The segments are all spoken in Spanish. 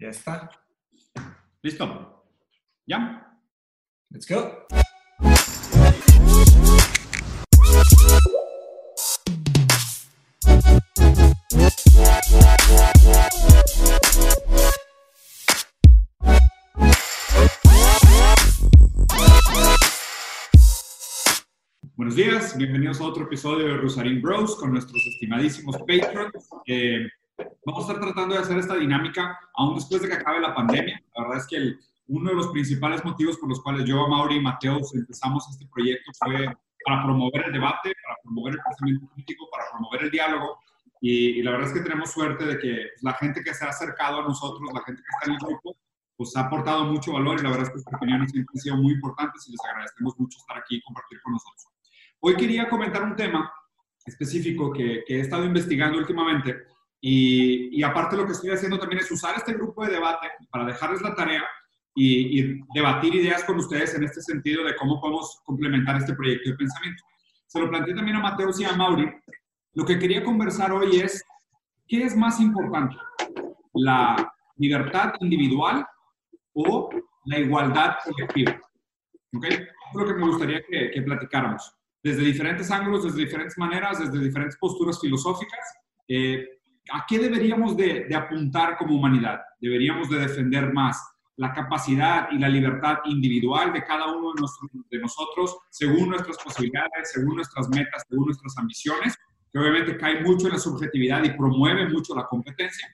Ya está. ¿Listo? ¿Ya? Let's go. Buenos días, bienvenidos a otro episodio de Rosarín Bros con nuestros estimadísimos patrons. Eh, vamos a estar tratando de hacer esta dinámica aún después de que acabe la pandemia. La verdad es que el- uno de los principales motivos por los cuales yo, Mauri y Mateus empezamos este proyecto fue para promover el debate, para promover el pensamiento crítico, para promover el diálogo. Y, y la verdad es que tenemos suerte de que pues, la gente que se ha acercado a nosotros, la gente que está en el grupo, pues ha aportado mucho valor y la verdad es que sus opiniones siempre han sido muy importantes y les agradecemos mucho estar aquí y compartir con nosotros. Hoy quería comentar un tema específico que, que he estado investigando últimamente y, y aparte lo que estoy haciendo también es usar este grupo de debate para dejarles la tarea y, y debatir ideas con ustedes en este sentido de cómo podemos complementar este proyecto de pensamiento. Se lo planteé también a Mateus y a Mauri. Lo que quería conversar hoy es, ¿qué es más importante? ¿La libertad individual o la igualdad colectiva? ¿Ok? Eso es lo que me gustaría que, que platicáramos. Desde diferentes ángulos, desde diferentes maneras, desde diferentes posturas filosóficas. eh, ¿A qué deberíamos de, apuntar como humanidad? ¿Deberíamos de defender más la capacidad y la libertad individual de cada uno de nosotros según nuestras posibilidades, según nuestras metas, según nuestras ambiciones? Que obviamente cae mucho en la subjetividad y promueve mucho la competencia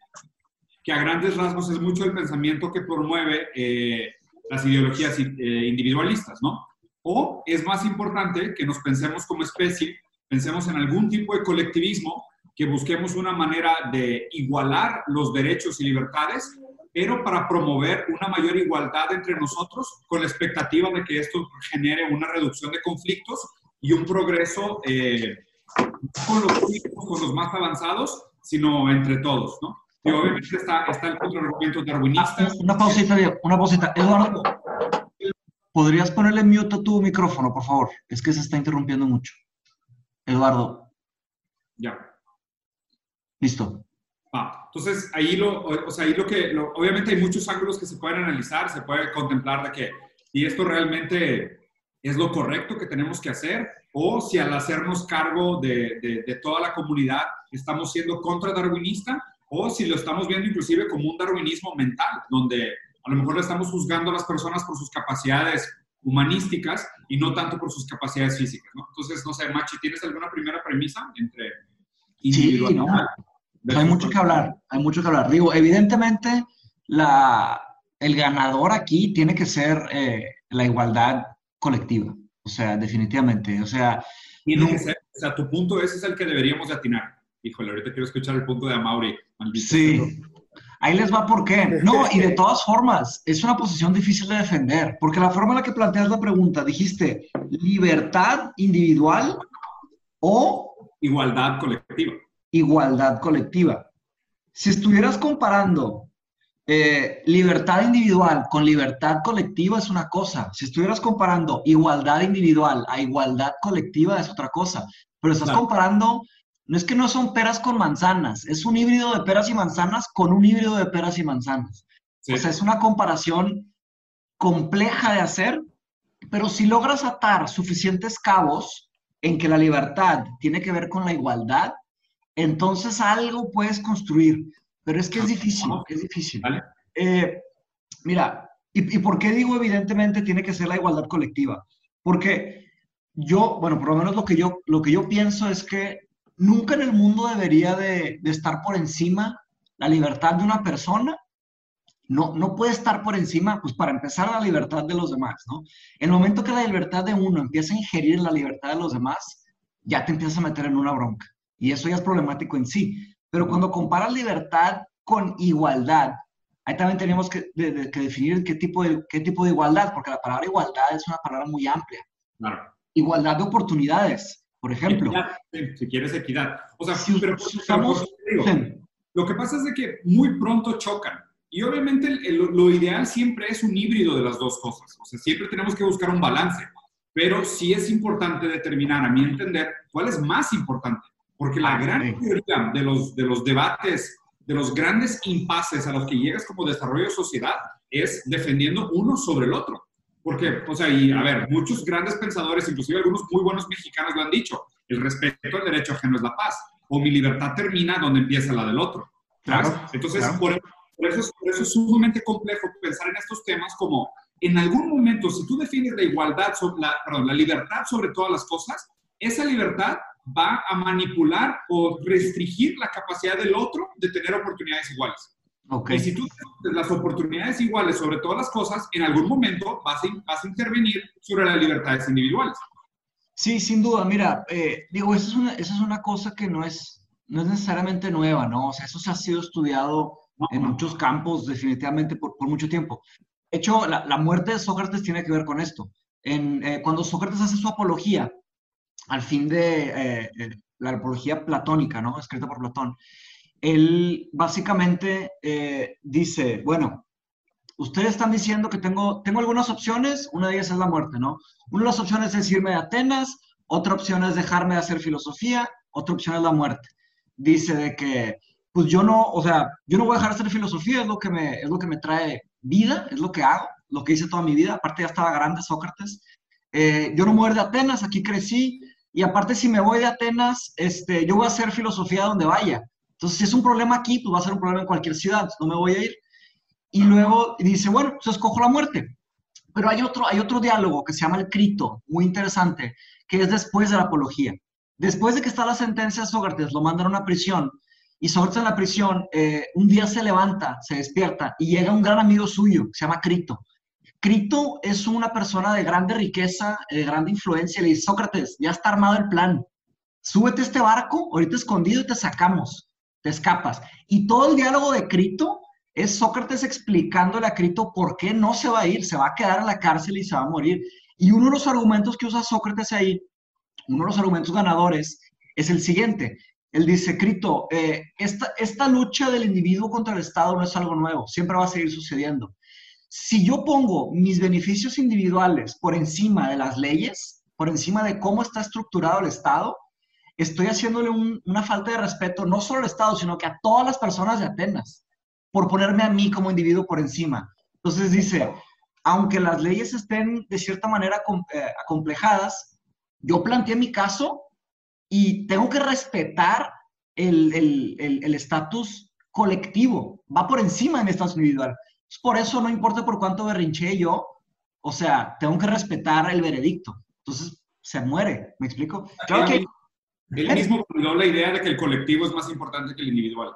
que a grandes rasgos es mucho el pensamiento que promueve eh, las ideologías eh, individualistas, ¿no? O es más importante que nos pensemos como especie, pensemos en algún tipo de colectivismo, que busquemos una manera de igualar los derechos y libertades, pero para promover una mayor igualdad entre nosotros, con la expectativa de que esto genere una reducción de conflictos y un progreso eh, con los con los más avanzados, sino entre todos, ¿no? Y obviamente está, está el contraargumento darwinista. Una pausita, Diego, una pausita. Eduardo, ¿podrías ponerle mute a tu micrófono, por favor? Es que se está interrumpiendo mucho. Eduardo, Ya. Listo. Entonces, ahí lo, o sea, ahí lo que, lo- obviamente hay muchos ángulos que se pueden analizar, se puede contemplar de que si esto realmente es lo correcto que tenemos que hacer, o si al hacernos cargo de, de- de toda la comunidad estamos siendo contra darwinista, o si lo estamos viendo inclusive como un darwinismo mental, donde a lo mejor le estamos juzgando a las personas por sus capacidades humanísticas y no tanto por sus capacidades físicas, ¿no? Entonces, no sé, Machi, ¿tienes alguna primera premisa entre Sí, no. Hay mucho que hablar, hay mucho que hablar. Digo, evidentemente, la, el ganador aquí tiene que ser eh, la igualdad colectiva. O sea, definitivamente. O sea, Tiene No. que ser, o sea, tu punto ese es el que deberíamos de atinar. Híjole, ahorita quiero escuchar el punto de Amaury. maldito. Sí. Ahí les va por qué. No, y de todas formas, es una posición difícil de defender, porque la forma en la que planteas la pregunta, dijiste libertad individual o Igualdad colectiva. Igualdad colectiva. Si estuvieras comparando eh, libertad individual con libertad colectiva es una cosa. Si estuvieras comparando igualdad individual a igualdad colectiva es otra cosa. Pero estás Claro. comparando, no es que no son peras con manzanas, es un híbrido de peras y manzanas con un híbrido de peras y manzanas. Sí. O sea, es una comparación compleja de hacer, pero si logras atar suficientes cabos en que la libertad tiene que ver con la igualdad, entonces algo puedes construir. Pero es que es difícil, es difícil. Eh, mira, ¿y, y por qué digo evidentemente tiene que ser la igualdad colectiva? Porque yo, bueno, por lo menos lo que yo, lo que yo pienso es que nunca en el mundo debería de, de estar por encima la libertad de una persona no, no puede estar por encima, pues para empezar, la libertad de los demás, ¿no? En el momento que la libertad de uno empieza a ingerir la libertad de los demás, ya te empiezas a meter en una bronca. Y eso ya es problemático en sí. Pero cuando comparas libertad con igualdad, ahí también tenemos que, de- de- que definir qué tipo, de, qué tipo de igualdad, porque la palabra igualdad es una palabra muy amplia. Claro. Igualdad de oportunidades, por ejemplo. Equidad, sí, si quieres equidad. O sea, Si pero, si pero usamos- te digo, lo que pasa es de que muy pronto chocan. Y obviamente el- el- lo ideal siempre es un híbrido de las dos cosas. O sea, siempre tenemos que buscar un balance. Pero sí es importante determinar, a mi entender, cuál es más importante. Porque la Ah, gran mayoría de los, de los debates de los grandes impases a los que llegas como desarrollo de sociedad es defendiendo uno sobre el otro. Porque, o sea, y a ver, muchos grandes pensadores, inclusive algunos muy buenos mexicanos lo han dicho, el respeto al derecho ajeno es la paz, o mi libertad termina donde empieza la del otro. Claro, Entonces, Por, eso, por eso es sumamente complejo pensar en estos temas como en algún momento, si tú defines la igualdad, la, perdón, la libertad sobre todas las cosas, esa libertad va a manipular o restringir la capacidad del otro de tener oportunidades iguales. Okay. Y si tú tienes las oportunidades iguales sobre todas las cosas, en algún momento vas a, vas a intervenir sobre las libertades individuales. Sí, sin duda. Mira, eh, digo, eso es, una, eso es una cosa que no es, no es necesariamente nueva, ¿no? O sea, eso se ha sido estudiado en muchos campos definitivamente por, por mucho tiempo. De hecho, la, la, muerte de Sócrates tiene que ver con esto. En, eh, cuando Sócrates hace su apología, al fin de eh, la apología platónica, ¿no? Escrita por Platón, él básicamente eh, dice, bueno, ustedes están diciendo que tengo, tengo algunas opciones, una de ellas es la muerte, ¿no? Una de las opciones es irme de Atenas, otra opción es dejarme de hacer filosofía, otra opción es la muerte. Dice de que, pues yo no, o sea, yo no voy a dejar de hacer filosofía, es lo que me, es lo que me trae vida, es lo que hago, lo que hice toda mi vida, aparte ya estaba grande Sócrates. Eh, yo no muero de Atenas, aquí crecí, y aparte si me voy de Atenas, este, yo voy a hacer filosofía donde vaya. Entonces, si es un problema aquí, pues va a ser un problema en cualquier ciudad, no me voy a ir. Y luego dice, bueno, pues escojo la muerte. Pero hay otro, hay otro diálogo que se llama el crito, muy interesante, que es después de la apología. Después de que está la sentencia, Sócrates lo mandan a una prisión y Sócrates en la prisión eh, un día se levanta, se despierta y llega un gran amigo suyo, se llama Crito. Crito es una persona de grande riqueza, de grande influencia. Le dice, Sócrates, ya está armado el plan. Súbete a este barco, ahorita escondido y te sacamos te escapas. Y todo el diálogo de Crito es Sócrates explicándole a Crito por qué no se va a ir, se va a quedar en la cárcel y se va a morir. Y uno de los argumentos que usa Sócrates ahí, uno de los argumentos ganadores, es el siguiente. Él dice, Crito, eh, esta lucha del individuo contra el Estado no es algo nuevo, siempre va a seguir sucediendo. Si yo pongo mis beneficios individuales por encima de las leyes, por encima de cómo está estructurado el Estado, estoy haciéndole una falta de respeto no solo al Estado, sino que a todas las personas de Atenas, por ponerme a mí como individuo por encima. Entonces dice, aunque las leyes estén de cierta manera eh, acomplejadas, yo planteé mi caso y tengo que respetar el estatus colectivo, va por encima de mi estatus individual. Por eso no importa por cuánto berrinché yo, o sea, tengo que respetar el veredicto. Entonces, se muere, ¿me explico? Claro que él mismo planteó la idea de que el colectivo es más importante que el individual.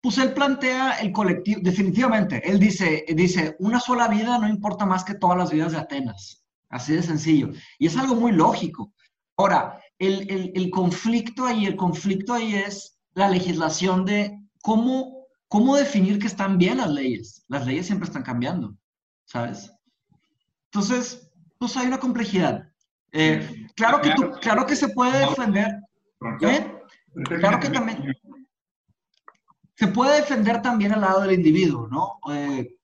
Pues él plantea el colectivo, definitivamente. Él dice, dice, una sola vida no importa más que todas las vidas de Atenas. Así de sencillo. Y es algo muy lógico. Ahora, el, el, el conflicto ahí, el conflicto ahí es la legislación de cómo, cómo definir que están bien las leyes. Las leyes siempre están cambiando, ¿sabes? Entonces, pues hay una complejidad. Eh, claro, que claro que se puede defender ¿Eh? Claro que también se puede defender también al lado del individuo, ¿no? Eh,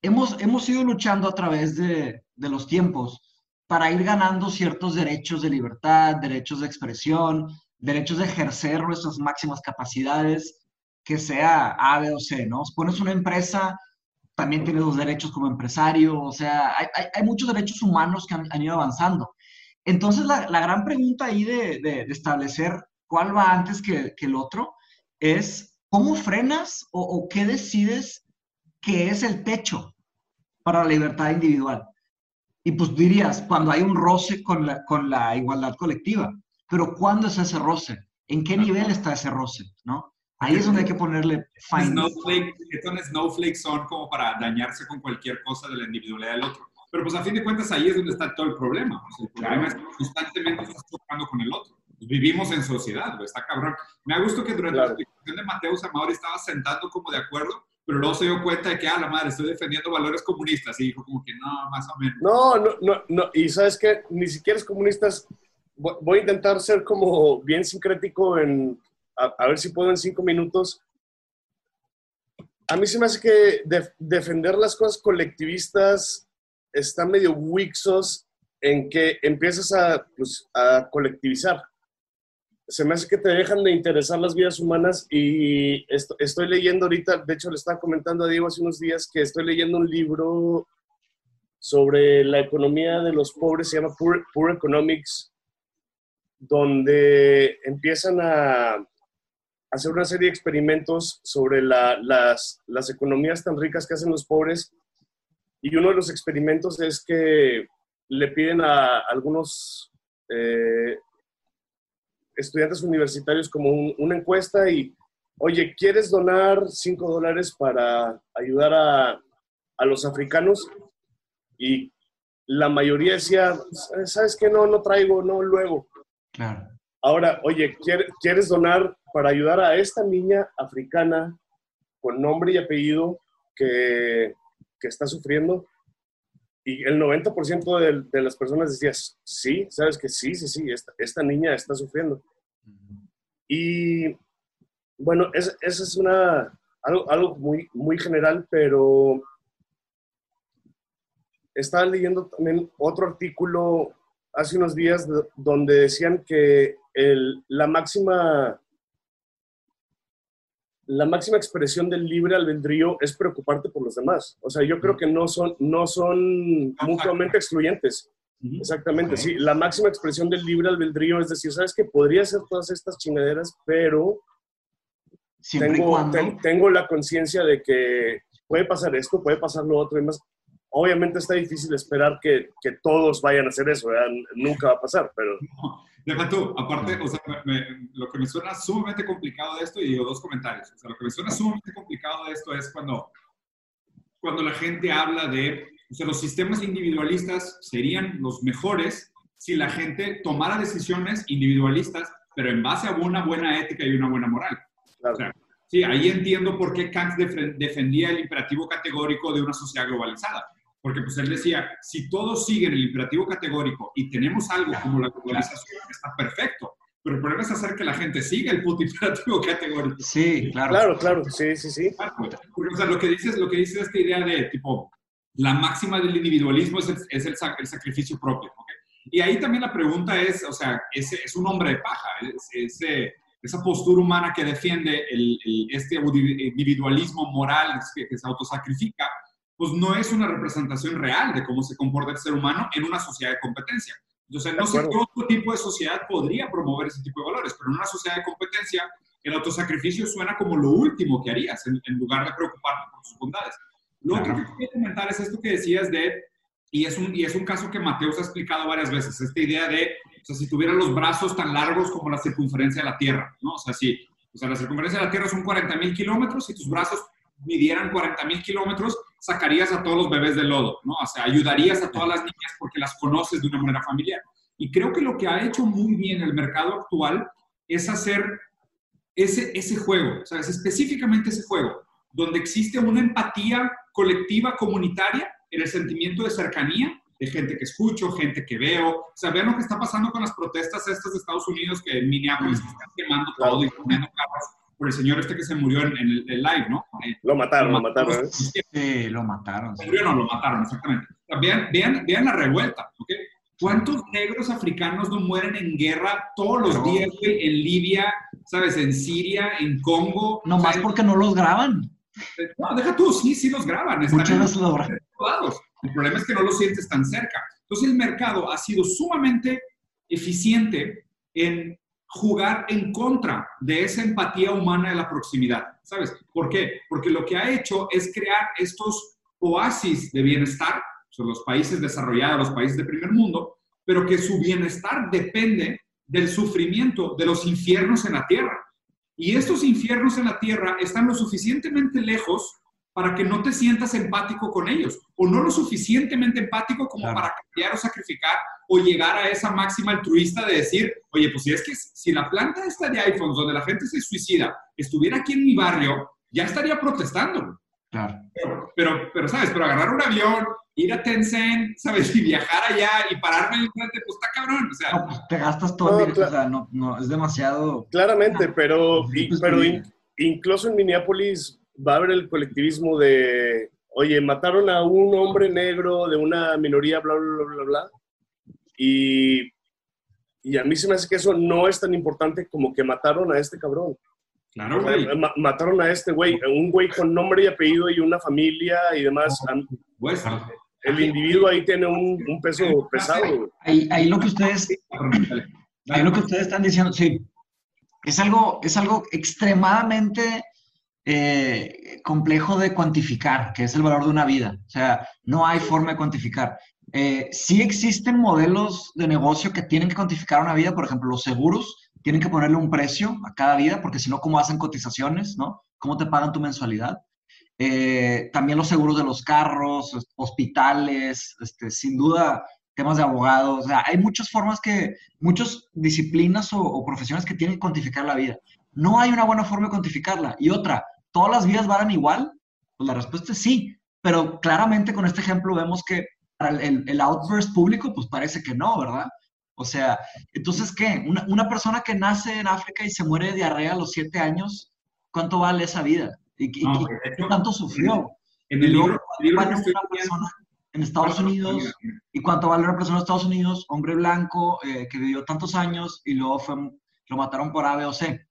hemos, hemos ido luchando a través de, de, los tiempos para ir ganando ciertos derechos de libertad, derechos de expresión, derechos de ejercer nuestras máximas capacidades, que sea A, B o C, ¿no? Si pones una empresa, también tienes los derechos como empresario, o sea, hay, hay, hay muchos derechos humanos que han, han ido avanzando. Entonces, la, gran pregunta ahí de, establecer cuál va antes que, el otro es, ¿cómo frenas o, qué decides que es el techo para la libertad individual? Y pues dirías, cuando hay un roce con la, con la igualdad colectiva, pero ¿cuándo es ese roce? ¿En qué nivel está ese roce? ¿no? Ahí es donde hay que ponerle fine. Snowflake, snowflakes son como para dañarse con cualquier cosa de la individualidad del otro. Pero pues a fin de cuentas ahí es donde está todo el problema. el problema es que constantemente estás tocando con el otro. Pues, vivimos en sociedad, está cabrón. Me ha gustado que durante la explicación de Mateo Zamora estaba sentando como de acuerdo, pero luego se dio cuenta de que, ah, la madre, estoy defendiendo valores comunistas. Y dijo como que no, más o menos. No, no, no, no. Y sabes que ni siquiera es comunistas. Voy a intentar ser como bien sincrético en, a, ver si puedo en cinco minutos. A mí se me hace que defender las cosas colectivistas están medio wixos en que empiezas a, pues, a colectivizar. se me hace que te dejan de interesar las vidas humanas y estoy leyendo ahorita, de hecho le estaba comentando a Diego hace unos días que estoy leyendo un libro sobre la economía de los pobres, se llama Poor, Economics, donde empiezan a hacer una serie de experimentos sobre las, las economías tan ricas que hacen los pobres. Y uno de los experimentos es que le piden a algunos eh, estudiantes universitarios como una encuesta y, oye, ¿quieres donar 5 dólares para ayudar a, a, los africanos? Y la mayoría decía, ¿sabes qué? No, no traigo, no, luego. Claro. Ahora, oye, ¿quieres donar para ayudar a esta niña africana con nombre y apellido que, que está sufriendo? Y el 90% de, de, las personas decían, sí, sabes que sí, sí, sí, esta, esta niña está sufriendo. Y bueno, esa es una, algo, algo, muy, muy general, pero estaba leyendo también otro artículo hace unos días donde decían que el, la máxima la máxima expresión del libre albedrío es preocuparte por los demás. O sea, yo creo que no son, no son mutuamente excluyentes. Exactamente, sí. La máxima expresión del libre albedrío es decir, sabes que podría hacer todas estas chingaderas, pero tengo, tengo la conciencia de que puede pasar esto, puede pasar lo otro y más. Obviamente está difícil esperar que, que todos vayan a hacer eso, nunca va a pasar, pero... Deja tú, aparte, o sea, lo que me suena sumamente complicado de esto, y digo dos comentarios, o sea, lo que me suena sumamente complicado de esto es cuando, cuando la gente habla de, o sea, los sistemas individualistas serían los mejores si la gente tomara decisiones individualistas, pero en base a una buena ética y una buena moral. O sea, sí, ahí entiendo por qué Kant defendía el imperativo categórico de una sociedad globalizada porque pues él decía, si todos siguen el imperativo categórico y tenemos algo como la globalización, está perfecto. Pero el problema es hacer que la gente siga el puto imperativo categórico. Sí, claro. Claro, claro, sí, sí, sí. Porque, o sea, lo que dices, lo que dices esta idea de, tipo, la máxima del individualismo es el, es el, sacrificio propio. Y ahí también la pregunta es, o sea, ese es un hombre de paja, ese, esa postura humana que defiende el, este individualismo moral que, que se autosacrifica, pues no es una representación real de cómo se comporta el ser humano en una sociedad de competencia. Entonces, no sé qué otro tipo de sociedad podría promover ese tipo de valores, pero en una sociedad de competencia, el autosacrificio suena como lo último que harías en, lugar de preocuparte por sus bondades. Lo otro que quería comentar es esto que decías de, y es, un, y es un caso que Mateus ha explicado varias veces, esta idea de, o sea, si tuviera los brazos tan largos como la circunferencia de la Tierra, ¿no? O sea, si, o sea, la circunferencia de la Tierra son 40 mil kilómetros y tus brazos midieran 40 mil kilómetros, sacarías a todos los bebés del lodo, ¿no? O sea, ayudarías a todas las niñas porque las conoces de una manera familiar. Y creo que lo que ha hecho muy bien el mercado actual es hacer ese, ese juego, ¿sabes? Específicamente ese juego, donde existe una empatía colectiva, comunitaria, en el sentimiento de cercanía, de gente que escucho, gente que veo. O sea, vean lo que está pasando con las protestas estas de Estados Unidos, que en Minneapolis están quemando todo y poniendo carros por el señor este que se murió en, el, live, ¿no? Lo mataron, lo mataron. ¿eh? Sí, lo mataron. Se murió, no, lo mataron, exactamente. vean, vean, vean la revuelta, ¿ok? ¿Cuántos negros africanos no mueren en guerra todos los días, güey, en Libia, ¿sabes? En Siria, en Congo. No más porque no los graban. No, deja tú, sí, sí los graban. Muchos los graban. El problema es que no los sientes tan cerca. Entonces el mercado ha sido sumamente eficiente en jugar en contra de esa empatía humana de la proximidad. ¿Sabes? ¿Por qué? Porque lo que ha hecho es crear estos oasis de bienestar, son los países desarrollados, los países de primer mundo, pero que su bienestar depende del sufrimiento de los infiernos en la tierra. Y estos infiernos en la tierra están lo suficientemente lejos para que no te sientas empático con ellos, o no lo suficientemente empático como para cambiar o sacrificar o llegar a esa máxima altruista de decir, oye, pues si es que si la planta esta de iPhones donde la gente se suicida estuviera aquí en mi barrio, ya estaría protestando. Claro. Pero, pero, ¿sabes? Pero agarrar un avión, ir a Tencent, ¿sabes? Y viajar allá y pararme en el frente, pues está cabrón. O sea, no, pues te gastas todo el o sea, no, no, es demasiado. Claramente, pero, pero incluso en Minneapolis va a haber el colectivismo de, oye, mataron a un hombre negro de una minoría, bla, bla, bla, bla, bla y Y a mí se me hace que eso no es tan importante como que mataron a este cabrón. Claro, güey. mataron a este güey, un güey con nombre y apellido y una familia y demás. Pues, el individuo ahí tiene un, peso pesado. Ahí, ahí, lo que ustedes, ahí lo que ustedes están diciendo, sí, es algo, es algo extremadamente eh, complejo de cuantificar, que es el valor de una vida. O sea, no hay forma de cuantificar. Eh, sí existen modelos de negocio que tienen que cuantificar una vida, por ejemplo, los seguros tienen que ponerle un precio a cada vida, porque si no, ¿cómo hacen cotizaciones? ¿no? ¿Cómo te pagan tu mensualidad? Eh, también los seguros de los carros, hospitales, este, sin duda temas de abogados, o sea, hay muchas formas que, muchas disciplinas o, profesiones que tienen que cuantificar la vida. No hay una buena forma de cuantificarla. Y otra, ¿todas las vidas valen igual? Pues la respuesta es sí, pero claramente con este ejemplo vemos que para el, el, outburst público, pues parece que no, ¿verdad? O sea, entonces, ¿qué? Una, una, persona que nace en África y se muere de diarrea a los siete años, ¿cuánto vale esa vida? ¿Y, qué tanto sufrió? En el libro, una persona en Estados Unidos y cuánto vale una persona en Estados Unidos, hombre blanco eh, que vivió tantos años y luego fue, lo mataron por A, B o C.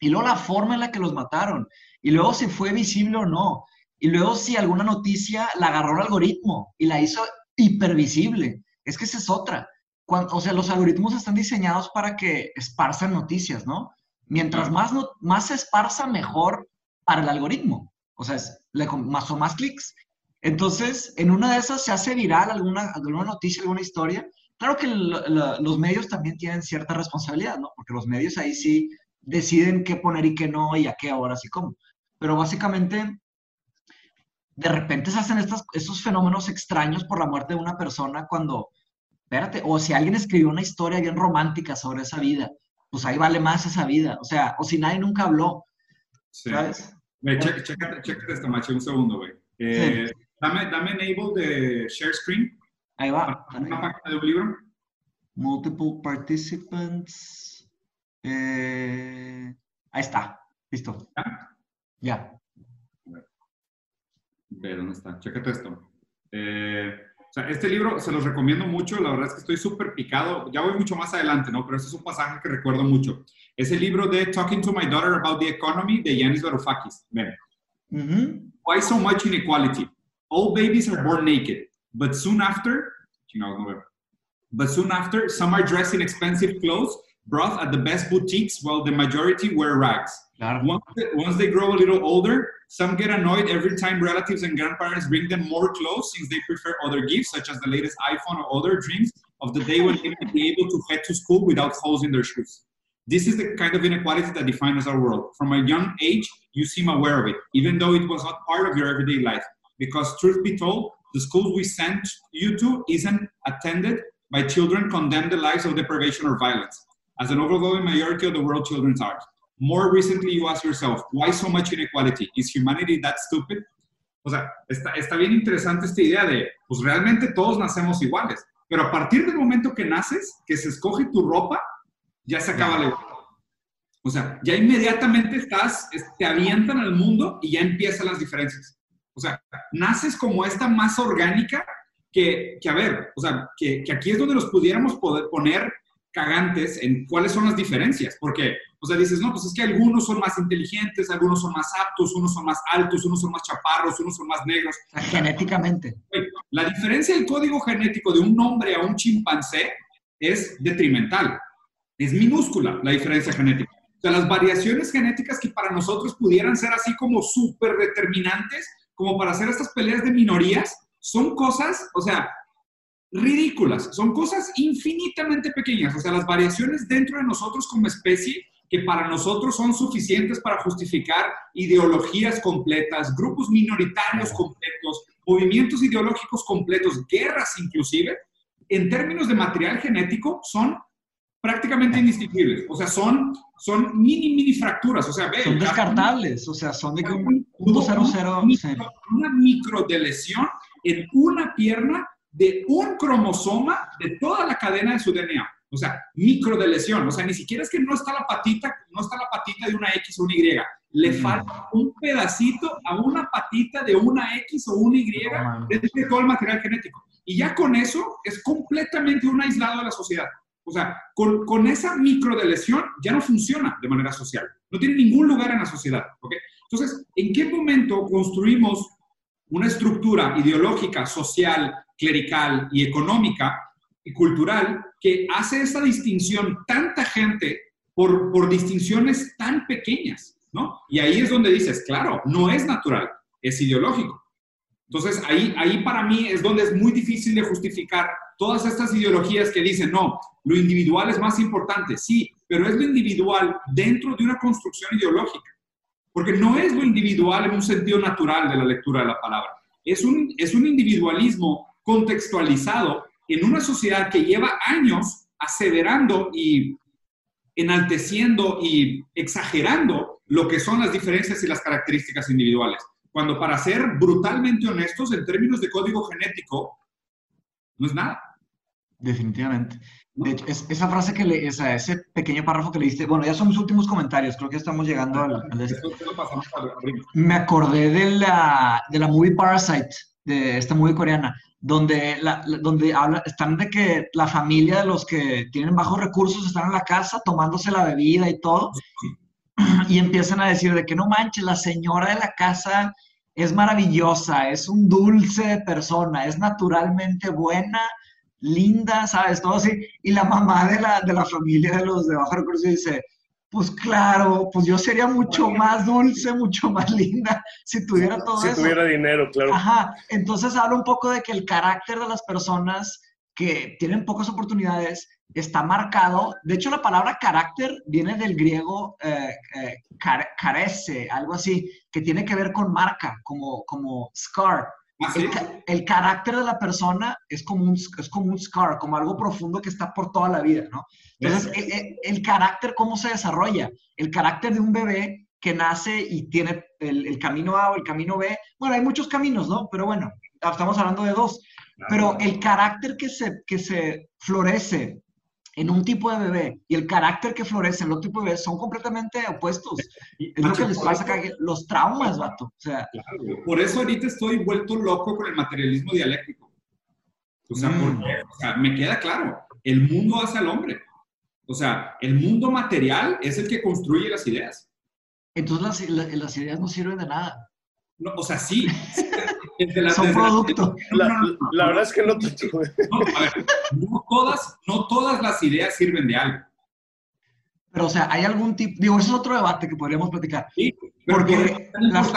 Y luego la forma en la que los mataron. Y luego si fue visible o no. Y luego si alguna noticia la agarró el algoritmo y la hizo hipervisible. Es que esa es otra. o sea, los algoritmos están diseñados para que esparzan noticias, ¿no? Mientras más, no, más se esparza, mejor para el algoritmo. O sea, es, más o más clics. Entonces, en una de esas se hace viral alguna, alguna noticia, alguna historia. Claro que los medios también tienen cierta responsabilidad, ¿no? Porque los medios ahí sí deciden qué poner y qué no y a qué horas y cómo. Pero básicamente, de repente se hacen estos, estos fenómenos extraños por la muerte de una persona cuando, espérate, o si alguien escribió una historia bien romántica sobre esa vida, pues ahí vale más esa vida. O sea, o si nadie nunca habló, ¿sabes? Chécate, esto, macho, un segundo, güey. Eh, Dame, dame enable de share screen. Ahí va. Una página de un libro. Multiple participants. Eh, ahí está. Listo. ¿Ya? Ve, ¿dónde está? Chécate esto. Eh, o sea, este libro se los recomiendo mucho. La verdad es que estoy súper picado. Ya voy mucho más adelante, ¿no? Pero este es un pasaje que recuerdo mucho. Es el libro de Talking to My Daughter About the Economy de Yanis Varoufakis. Ven. Why so much inequality? all babies are born naked, but soon after, but soon after, some are dressed in expensive clothes, brought at the best boutiques, while the majority wear rags. Once, they, once they grow a little older, some get annoyed every time relatives and grandparents bring them more clothes since they prefer other gifts, such as the latest iPhone or other dreams of the day when they will be able to head to school without holes in their shoes. This is the kind of inequality that defines our world. From a young age, you seem aware of it, even though it was not part of your everyday life because truth be told, the schools we send you to isn't attended by children condemned to lives of deprivation or violence, as an overwhelming majority of the world children are. More recently, you ask yourself, why so much inequality? Is humanity that stupid? O sea, está, está bien interesante esta idea de, pues realmente todos nacemos iguales, pero a partir del momento que naces, que se escoge tu ropa, ya se acaba la igualdad. O sea, ya inmediatamente estás, te avientan al mundo y ya empiezan las diferencias. O sea, naces como esta masa orgánica que, que a ver, o sea, que, que, aquí es donde nos pudiéramos poder poner cagantes en cuáles son las diferencias, porque, o sea, dices, no, pues es que algunos son más inteligentes, algunos son más aptos, unos son más altos, unos son más chaparros, unos son más negros. genéticamente. La diferencia del código genético de un hombre a un chimpancé es detrimental, es minúscula la diferencia genética. O sea, las variaciones genéticas que para nosotros pudieran ser así como súper determinantes, como para hacer estas peleas de minorías, son cosas, o sea, ridículas, son cosas infinitamente pequeñas, o sea, las variaciones dentro de nosotros como especie que para nosotros son suficientes para justificar ideologías completas, grupos minoritarios completos, movimientos ideológicos completos, guerras inclusive, en términos de material genético, son prácticamente indistinguibles. O sea, son, son mini, mini fracturas. O sea, ve, son descartables. O sea, son de que un 0, Una micro de lesión en una pierna de un cromosoma de toda la cadena de su DNA. O sea, micro de lesión. O sea, ni siquiera es que no está la patita, no está la patita de una X o una Y. Le falta un pedacito a una patita de una X o una Y de todo el material genético. Y ya con eso es completamente un aislado de la sociedad. O sea, con, con esa micro de lesión ya no funciona de manera social. No tiene ningún lugar en la sociedad. ¿ok? Entonces, ¿en qué momento construimos una estructura ideológica, social, clerical y económica y cultural que hace esa distinción tanta gente por, por distinciones tan pequeñas? ¿no? Y ahí es donde dices, claro, no es natural, es ideológico. Entonces, ahí, ahí para mí es donde es muy difícil de justificar todas estas ideologías que dicen, no, lo individual es más importante, sí, pero es lo individual dentro de una construcción ideológica. Porque no es lo individual en un sentido natural de la lectura de la palabra. Es un, es un individualismo contextualizado en una sociedad que lleva años aseverando y enalteciendo y exagerando lo que son las diferencias y las características individuales. Cuando para ser brutalmente honestos, en términos de código genético, no es nada. Definitivamente. De hecho, es, esa frase que le, esa, ese pequeño párrafo que leíste, bueno, ya son mis últimos comentarios, creo que estamos llegando al... al este. Me acordé de la, de la movie Parasite, de esta movie coreana, donde, la, donde habla, están de que la familia de los que tienen bajos recursos están en la casa tomándose la bebida y todo, y empiezan a decir de que no manches, la señora de la casa es maravillosa, es un dulce persona, es naturalmente buena linda, ¿sabes? Todo así. Y la mamá de la, de la familia de los de bajo recursos dice, pues claro, pues yo sería mucho más dulce, mucho más linda si tuviera todo eso. Si tuviera dinero, claro. Ajá, entonces habla un poco de que el carácter de las personas que tienen pocas oportunidades está marcado. De hecho, la palabra carácter viene del griego eh, eh, carece, algo así, que tiene que ver con marca, como, como scar. ¿Ah, el, carácter de la persona es como, un, es como un scar, como algo profundo que está por toda la vida, ¿no? Entonces, el, carácter, ¿cómo se desarrolla? El carácter de un bebé que nace y tiene el, camino A o el camino B. Bueno, hay muchos caminos, ¿no? Pero bueno, estamos hablando de dos. Pero el carácter que se, que se florece en un tipo de bebé y el carácter que florece en otro tipo de bebé son completamente opuestos. Es lo que les pasa acá, los traumas, vato. O sea, Por eso ahorita estoy vuelto loco con el materialismo dialéctico. O sea, Mm. porque, o sea, me queda claro, el mundo hace al hombre. O sea, el mundo material es el que construye las ideas. entonces las, la- las ideas no sirven de nada. No, o sea, sí. Desde la- Son desde la- producto. La, No, no, la verdad es que no a ver, no todas, no todas las ideas sirven de algo. Pero, o sea, hay algún tipo, digo, ese es otro debate que podríamos platicar. Sí, pero Porque las-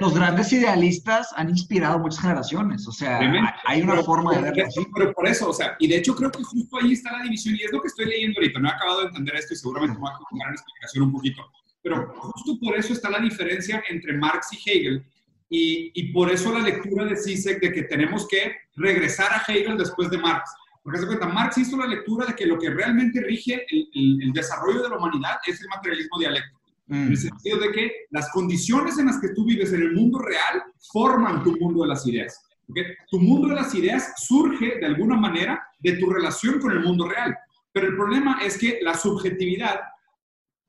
Los grandes idealistas han inspirado muchas generaciones. O sea, hay una Pero- forma de verlo así. Pero por eso, o sea, y de hecho creo que justo ahí está la división, y es lo que estoy leyendo ahorita. No he acabado de entender esto y seguramente me voy a complicar la explicación un poquito. Pero justo por eso está la diferencia entre Marx y Hegel, y, y por eso la lectura de Zizek de que tenemos que regresar a Hegel después de Marx. Porque se cuenta, Marx hizo la lectura de que lo que realmente rige el, el- el desarrollo de la humanidad es el materialismo dialéctico. En Mm. el sentido de que las condiciones en las que tú vives en el mundo real forman tu mundo de las ideas. ¿ok? Tu mundo de las ideas surge de alguna manera de tu relación con el mundo real. Pero el problema es que la subjetividad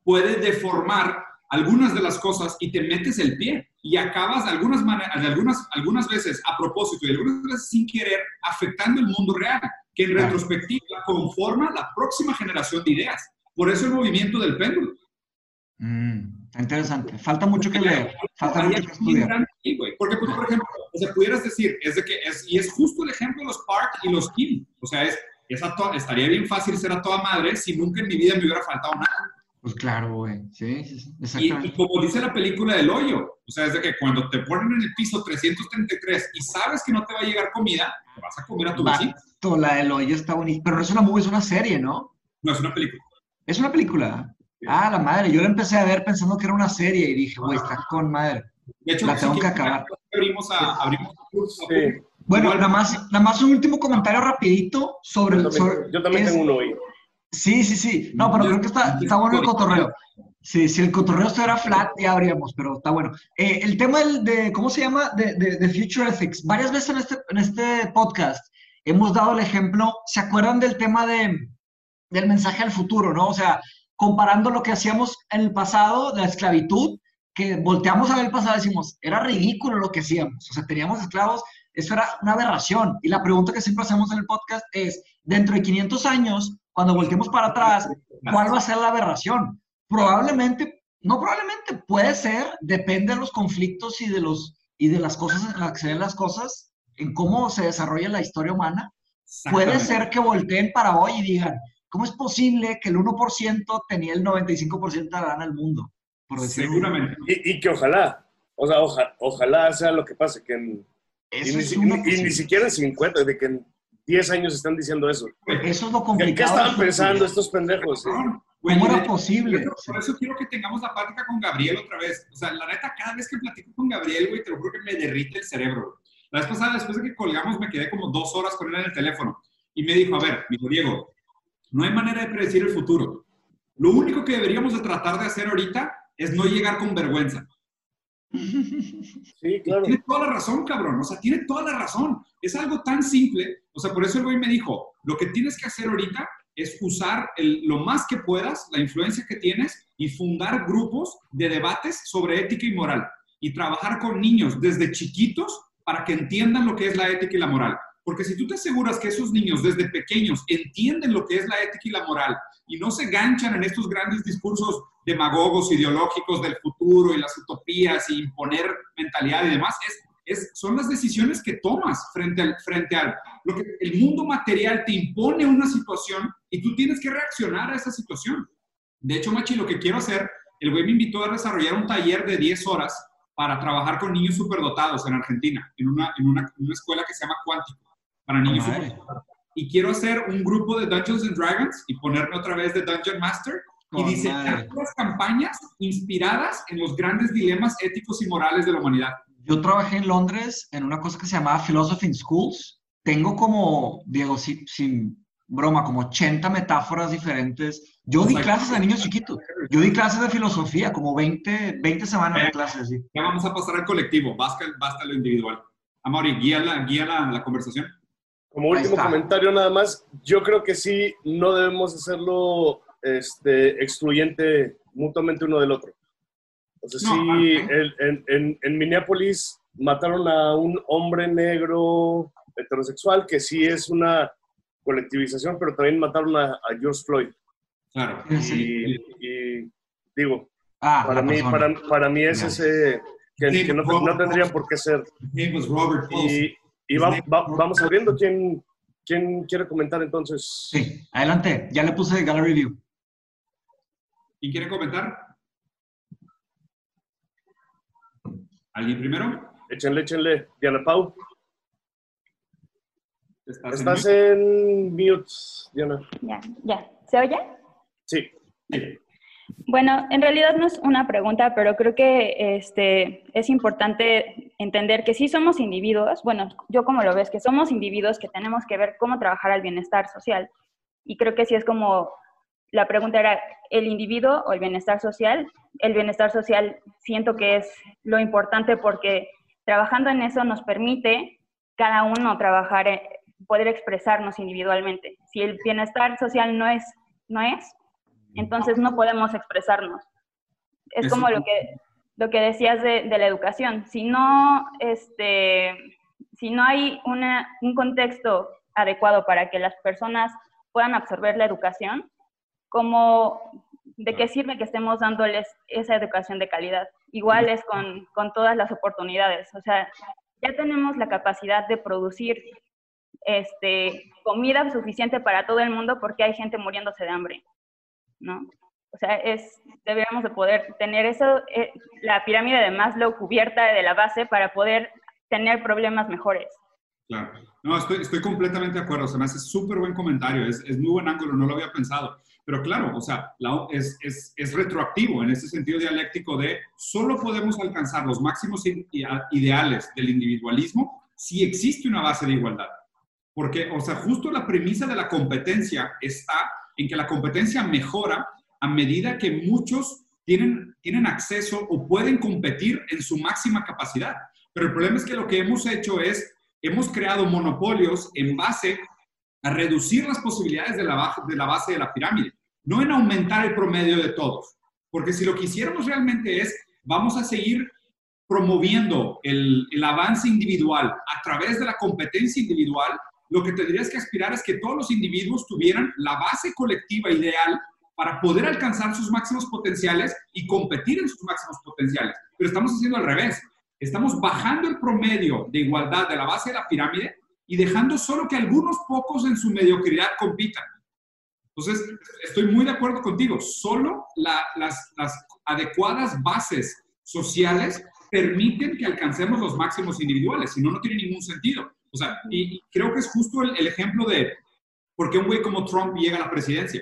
puede deformar algunas de las cosas y te metes el pie y acabas de algunas maneras, de algunas, algunas veces a propósito y algunas veces sin querer afectando el mundo real, que en retrospectiva conforma la próxima generación de ideas. Por eso el movimiento del péndulo. Mm, interesante. Falta mucho que leer. Falta mucho que estudiar. Porque, pues, por ejemplo, o sea, pudieras decir, es de que es, y es justo el ejemplo de los Park y los Kim. O sea, es, es a to- estaría bien fácil ser a toda madre si nunca en mi vida me hubiera faltado nada. Pues claro, güey. Sí, sí, sí. Y, Exactamente. y como dice la película del hoyo, o sea, es de que cuando te ponen en el piso 333 y sabes que no te va a llegar comida, te vas a comer a tu vecino. La del hoyo está bonita. Pero no es una movie, es una serie, ¿no? No, es una película. Es una película. Ah, la madre. Yo la empecé a ver pensando que era una serie y dije, güey, está con madre. De hecho, La tengo que acabar. Abrimos, a, abrimos un curso. Sí. Bueno, nada más, nada más un último comentario rapidito sobre Yo el... sobre- también, yo también es- tengo uno hoy. Sí, sí, sí. No, pero creo que está, está bueno el cotorreo. Sí, si el cotorreo estuviera flat, ya habríamos, pero está bueno. Eh, el tema del- de, ¿cómo se llama? De, de- de Future Ethics. Varias veces en este, en este podcast hemos dado el ejemplo, ¿se acuerdan del tema de, del mensaje al futuro, no? O sea, comparando lo que hacíamos en el pasado, de la esclavitud, que volteamos a ver el pasado y decimos, era ridículo lo que hacíamos. O sea, teníamos esclavos, eso era una aberración. Y la pregunta que siempre hacemos en el podcast es, dentro de 500 años, cuando volteemos para atrás, ¿cuál va a ser la aberración? Probablemente, no probablemente, puede ser, depende de los conflictos y de, los, y de las cosas en las que se ven las cosas, en cómo se desarrolla la historia humana. Puede ser que volteen para hoy y digan, ¿cómo es posible que el 1% tenía el 95% de la gana del mundo? Por Seguramente. Y, que ojalá, o sea, ojalá sea lo que pase, que en, y, ni, siquiera en 50, de que en 10 años están diciendo eso. Eso es lo complicado. ¿Qué estaban pensando estos pendejos? ¿Cómo era posible? Por eso quiero que tengamos la plática con Gabriel otra vez. O sea, la neta, cada vez que platico con Gabriel, güey, te lo juro que me derrite el cerebro. La vez pasada, después de que colgamos, me quedé como dos horas con él en el teléfono. Y me dijo, a ver, dijo, Diego, no hay manera de predecir el futuro. Lo único que deberíamos de tratar de hacer ahorita es no llegar con vergüenza. Sí, claro. Tiene toda la razón, cabrón. O sea, tiene toda la razón. Es algo tan simple. O sea, por eso el güey me dijo, lo que tienes que hacer ahorita es usar lo más que puedas, la influencia que tienes y fundar grupos de debates sobre ética y moral y trabajar con niños desde chiquitos para que entiendan lo que es la ética y la moral. Porque si tú te aseguras que esos niños desde pequeños entienden lo que es la ética y la moral y no se ganchan en estos grandes discursos demagogos ideológicos del futuro y las utopías y imponer mentalidad y demás, es, es, son las decisiones que tomas frente al, frente al, lo que el mundo material te impone una situación y tú tienes que reaccionar a esa situación. De hecho, Machi, lo que quiero hacer, el güey me invitó a desarrollar un taller de 10 horas para trabajar con niños superdotados en Argentina, en una, en una, en una escuela que se llama Cuántico para niños. Y quiero hacer un grupo de Dungeons and Dragons y ponerme otra vez de Dungeon Master y diseñar las campañas inspiradas en los grandes dilemas éticos y morales de la humanidad. Yo trabajé en Londres en una cosa que se llamaba Philosophy in Schools. Tengo como, Diego, sin, broma, como 80 metáforas diferentes. Yo di clases a niños chiquitos. Yo di clases de filosofía, como 20, 20 semanas de clases. Ya vamos a pasar al colectivo, basta, basta lo individual. Amaury, guía la, guía la conversación. Como último comentario nada más, yo creo que sí, no debemos hacerlo este, excluyente mutuamente uno del otro. O sea, sí, en, en, Minneapolis mataron a un hombre negro heterosexual, que sí es una colectivización, pero también mataron a, George Floyd. Claro. Y, digo, ah, para, mí, para, para, mí es ese que, no, no, tendrían por qué ser. Robert y, y vamos abriendo. ¿Quién, ¿Quién quiere comentar entonces? Sí, adelante. Ya le puse Gallery View. ¿Quién quiere comentar? ¿Alguien primero? Échenle, échenle. Diana Pau. ¿Estás, en, mute? Diana? Ya, ya. ¿Se oye? Sí. sí. Bueno, en realidad no es una pregunta, pero creo que este, es importante entender que sí somos individuos, bueno, yo como lo ves, que somos individuos que tenemos que ver cómo trabajar al bienestar social. Y creo que sí es como, la pregunta era, ¿el individuo o el bienestar social? El bienestar social siento que es lo importante porque trabajando en eso nos permite cada uno trabajar, eh, poder expresarnos individualmente. Si el bienestar social no es, no es, entonces no podemos expresarnos. Es como lo que, lo que decías de, la educación. Si no, este, si no hay un contexto adecuado para que las personas puedan absorber la educación, como de qué sirve que estemos dándoles esa educación de calidad. Igual es con, con todas las oportunidades. O sea, ya tenemos la capacidad de producir este, comida suficiente para todo el mundo porque hay gente muriéndose de hambre. ¿No? O sea, es, deberíamos de poder tener eso, eh, la pirámide de Maslow cubierta de la base para poder tener problemas mejores. Claro. No, estoy, estoy completamente de acuerdo. Se me hace súper buen comentario. Es, es, muy buen ángulo, no lo había pensado. Pero claro, o sea, es, es, es, retroactivo en ese sentido dialéctico de solo podemos alcanzar los máximos ideales del individualismo si existe una base de igualdad. Porque, o sea, justo la premisa de la competencia está en que la competencia mejora a medida que muchos tienen, tienen acceso o pueden competir en su máxima capacidad. Pero el problema es que lo que hemos hecho es, hemos creado monopolios en base a reducir las posibilidades de la, base de la pirámide, no en aumentar el promedio de todos. Porque si lo que hiciéramos realmente es, vamos a seguir promoviendo el, el avance individual a través de la competencia individual, lo que tendrías que aspirar es que todos los individuos tuvieran la base colectiva ideal para poder alcanzar sus máximos potenciales y competir en sus máximos potenciales. Pero estamos haciendo al revés. Estamos bajando el promedio de igualdad de la base de la pirámide y dejando solo que algunos pocos en su mediocridad compitan. Entonces, estoy muy de acuerdo contigo. Solo las, las adecuadas bases sociales permiten que alcancemos los máximos individuales, si no, no tiene ningún sentido. O sea, y, creo que es justo el, ejemplo de por qué un güey como Trump llega a la presidencia.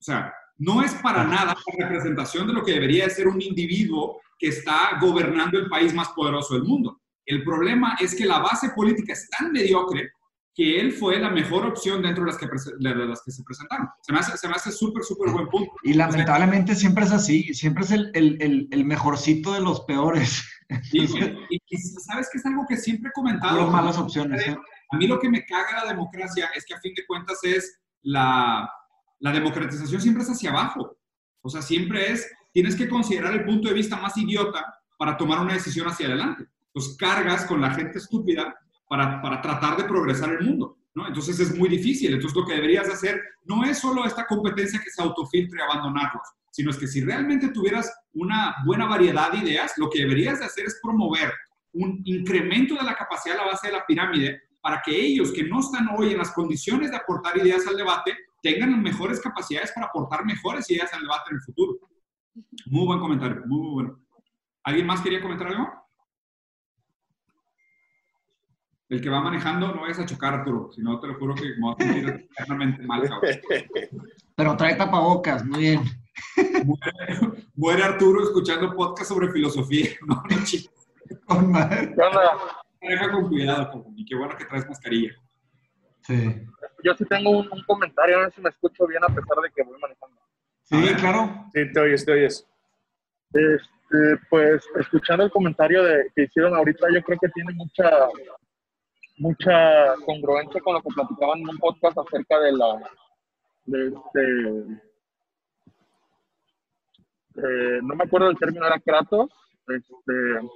O sea, no es para nada la representación de lo que debería ser un individuo que está gobernando el país más poderoso del mundo. El problema es que la base política es tan mediocre que él fue la mejor opción dentro de las que, de las que se presentaron. Se me hace, se me hace súper, súper buen punto. Y lamentablemente siempre es así, siempre es el, el, el, mejorcito de los peores. Y, sabes que es algo que siempre he comentado. Las malas opciones. ¿eh? A mí lo que me caga la democracia es que a fin de cuentas es la, la democratización siempre es hacia abajo. O sea, siempre es, tienes que considerar el punto de vista más idiota para tomar una decisión hacia adelante. Pues cargas con la gente estúpida para, para tratar de progresar el mundo. ¿No? Entonces es muy difícil. Entonces lo que deberías hacer no es solo esta competencia que se autofiltre y abandonarlos, sino es que si realmente tuvieras una buena variedad de ideas, lo que deberías de hacer es promover un incremento de la capacidad de la base de la pirámide para que ellos que no están hoy en las condiciones de aportar ideas al debate tengan mejores capacidades para aportar mejores ideas al debate en el futuro. Muy buen comentario, muy bueno. ¿Alguien más quería comentar algo? El que va manejando no vayas a chocar, Arturo, si no te lo juro que me vas a sentir eternamente mal, Pero trae tapabocas, muy bien. Muere, Arturo escuchando podcast sobre filosofía. No, no, chicos. Con cuidado, y qué bueno que traes mascarilla. Sí. Yo sí tengo un, comentario, a ver si me escucho bien a pesar de que voy manejando. Sí, claro. Sí, te oyes, te oyes. Este, pues escuchando el comentario de, que hicieron ahorita, yo creo que tiene mucha mucha congruencia con lo que platicaban en un podcast acerca de la de este eh, no me acuerdo del término era Kratos este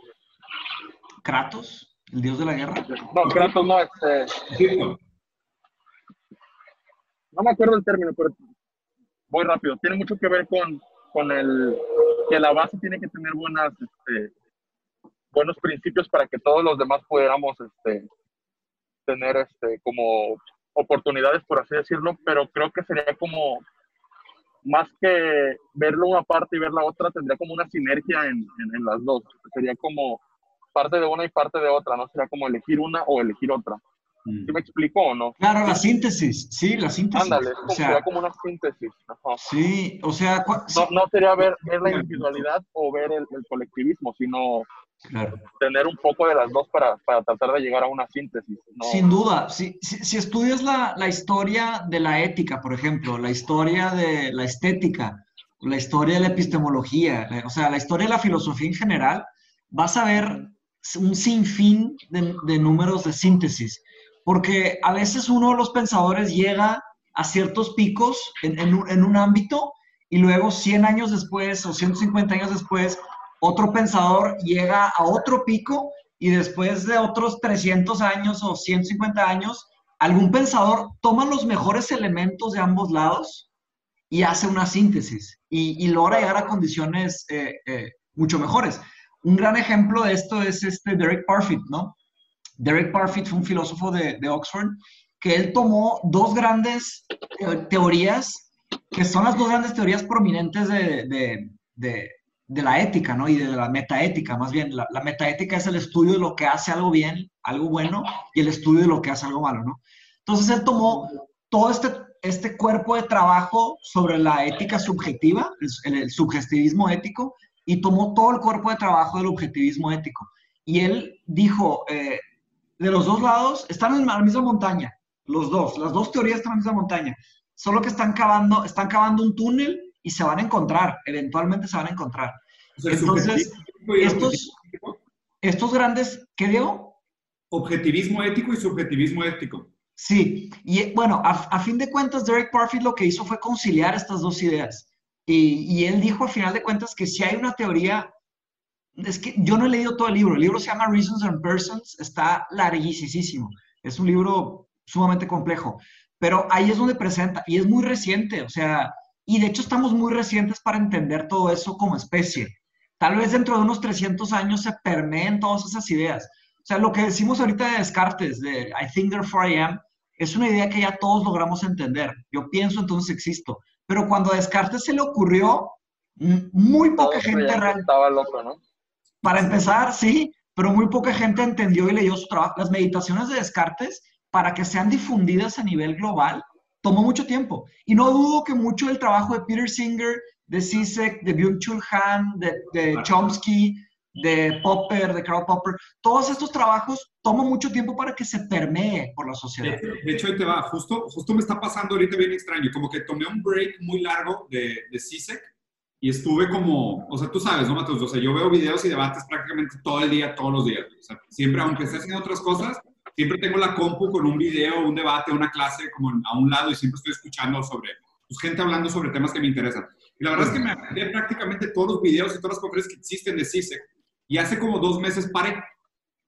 Kratos el dios de la guerra no Kratos no este no me acuerdo el término pero voy rápido. Tiene mucho que ver con con el que la base tiene que tener buenas este, buenos principios para que todos los demás pudiéramos este tener este, como oportunidades, por así decirlo, pero creo que sería como, más que verlo una parte y ver la otra, tendría como una sinergia en, en, las dos. Sería como parte de una y parte de otra, ¿no? Sería como elegir una o elegir otra. Mm. ¿Sí me explico o no? Claro, la síntesis, sí, la síntesis. Ándale, o sea, sería como una síntesis. Sí, o sea... No, no, sería ver, ver la individualidad o ver el, el colectivismo, sino tener un poco de las dos para, para, tratar de llegar a una síntesis. Sin duda, si, si, estudias la, la, historia de la ética, por ejemplo, la historia de la estética, la historia de la epistemología, o sea, la historia de la filosofía en general, vas a ver un sinfín de, de números de síntesis, porque a veces uno de los pensadores llega a ciertos picos en, en, en un ámbito y luego 100 años después o 150 años después otro pensador llega a otro pico y después de otros 300 años o 150 años, algún pensador toma los mejores elementos de ambos lados y hace una síntesis y, logra llegar a condiciones eh, eh, mucho mejores. Un gran ejemplo de esto es este Derek Parfit, ¿no? Derek Parfit fue un filósofo de, Oxford que él tomó dos grandes teorías, que son las dos grandes teorías prominentes de, de la ética, ¿no? Y de la metaética, más bien. La, metaética es el estudio de lo que hace algo bien, algo bueno, y el estudio de lo que hace algo malo, ¿no? Entonces él tomó todo este, este cuerpo de trabajo sobre la ética subjetiva, el, subjetivismo ético, y tomó todo el cuerpo de trabajo del objetivismo ético. Y él dijo, eh, de los dos lados, están en la misma montaña, los dos, las dos teorías están en la misma montaña, solo que están cavando, están cavando un túnel y se van a encontrar, eventualmente se van a encontrar. Entonces, estos, estos grandes, ¿qué digo? Objetivismo ético y subjetivismo ético. Sí, y bueno, a, fin de cuentas, Derek Parfit lo que hizo fue conciliar estas dos ideas. Y, y, él dijo a final de cuentas que si hay una teoría, es que yo no he leído todo el libro, el libro se llama Reasons and Persons, está larguísimo, es un libro sumamente complejo. Pero ahí es donde presenta, y es muy reciente, o sea, y de hecho estamos muy recientes para entender todo eso como especie. Tal vez dentro de unos 300 años se permeen todas esas ideas. O sea, lo que decimos ahorita de Descartes, de I think therefore I am, es una idea que ya todos logramos entender. Yo pienso, entonces existo. Pero cuando a Descartes se le ocurrió, muy poca gente realmente... Estaba loco, ¿no? Para empezar, sí, pero muy poca gente entendió y leyó su trabajo. Las meditaciones de Descartes, para que sean difundidas a nivel global, tomó mucho tiempo. Y no dudo que mucho del trabajo de Peter Singer, de Zizek, de Byung-Chul Han, de, Chomsky, de Popper, de Karl Popper, todos estos trabajos toman mucho tiempo para que se permee por la sociedad. De, hecho, ahí te va, justo, justo me está pasando ahorita bien extraño, como que tomé un break muy largo de, de y estuve como, o sea, tú sabes, ¿no, Matos? O sea, yo veo videos y debates prácticamente todo el día, todos los días. O sea, siempre, aunque esté haciendo otras cosas, siempre tengo la compu con un video, un debate, una clase como a un lado y siempre estoy escuchando sobre, pues, gente hablando sobre temas que me interesan. Y la verdad es que me aprendí prácticamente todos los videos y todas las conferencias que existen de CISEC. Y hace como dos meses paré.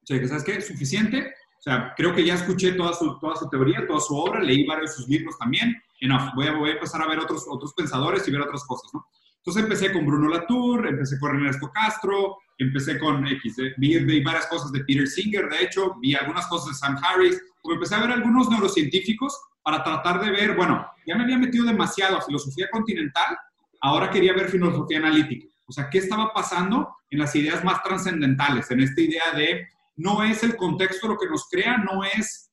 O sea, ¿sabes qué? Suficiente. O sea, creo que ya escuché toda su, toda su teoría, toda su obra, leí varios de sus libros también. Enough. Voy a, voy a empezar a ver otros, otros pensadores y ver otras cosas, ¿no? Entonces empecé con Bruno Latour, empecé con Ernesto Castro, empecé con X, eh, vi, varias cosas de Peter Singer, de hecho, vi algunas cosas de Sam Harris, como empecé a ver algunos neurocientíficos para tratar de ver, bueno, ya me había metido demasiado a filosofía continental, ahora quería ver filosofía analítica. O sea, ¿qué estaba pasando en las ideas más trascendentales? En esta idea de no es el contexto lo que nos crea, no es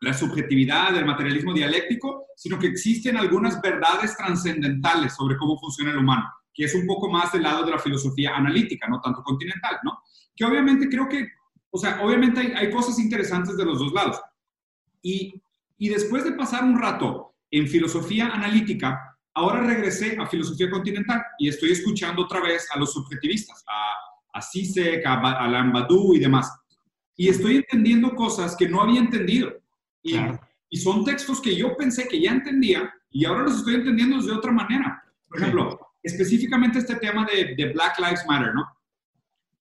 la subjetividad del materialismo dialéctico, sino que existen algunas verdades trascendentales sobre cómo funciona el humano, que es un poco más del lado de la filosofía analítica, no tanto continental, ¿no? Que obviamente creo que, o sea, obviamente hay, hay cosas interesantes de los dos lados. Y, y después de pasar un rato en filosofía analítica, ahora regresé a filosofía continental y estoy escuchando otra vez a los subjetivistas, a, a Zizek, a, a Lambadou y demás. Y estoy entendiendo cosas que no había entendido. Y, y, son textos que yo pensé que ya entendía y ahora los estoy entendiendo de otra manera. Por ejemplo, específicamente este tema de, de, Black Lives Matter, ¿no?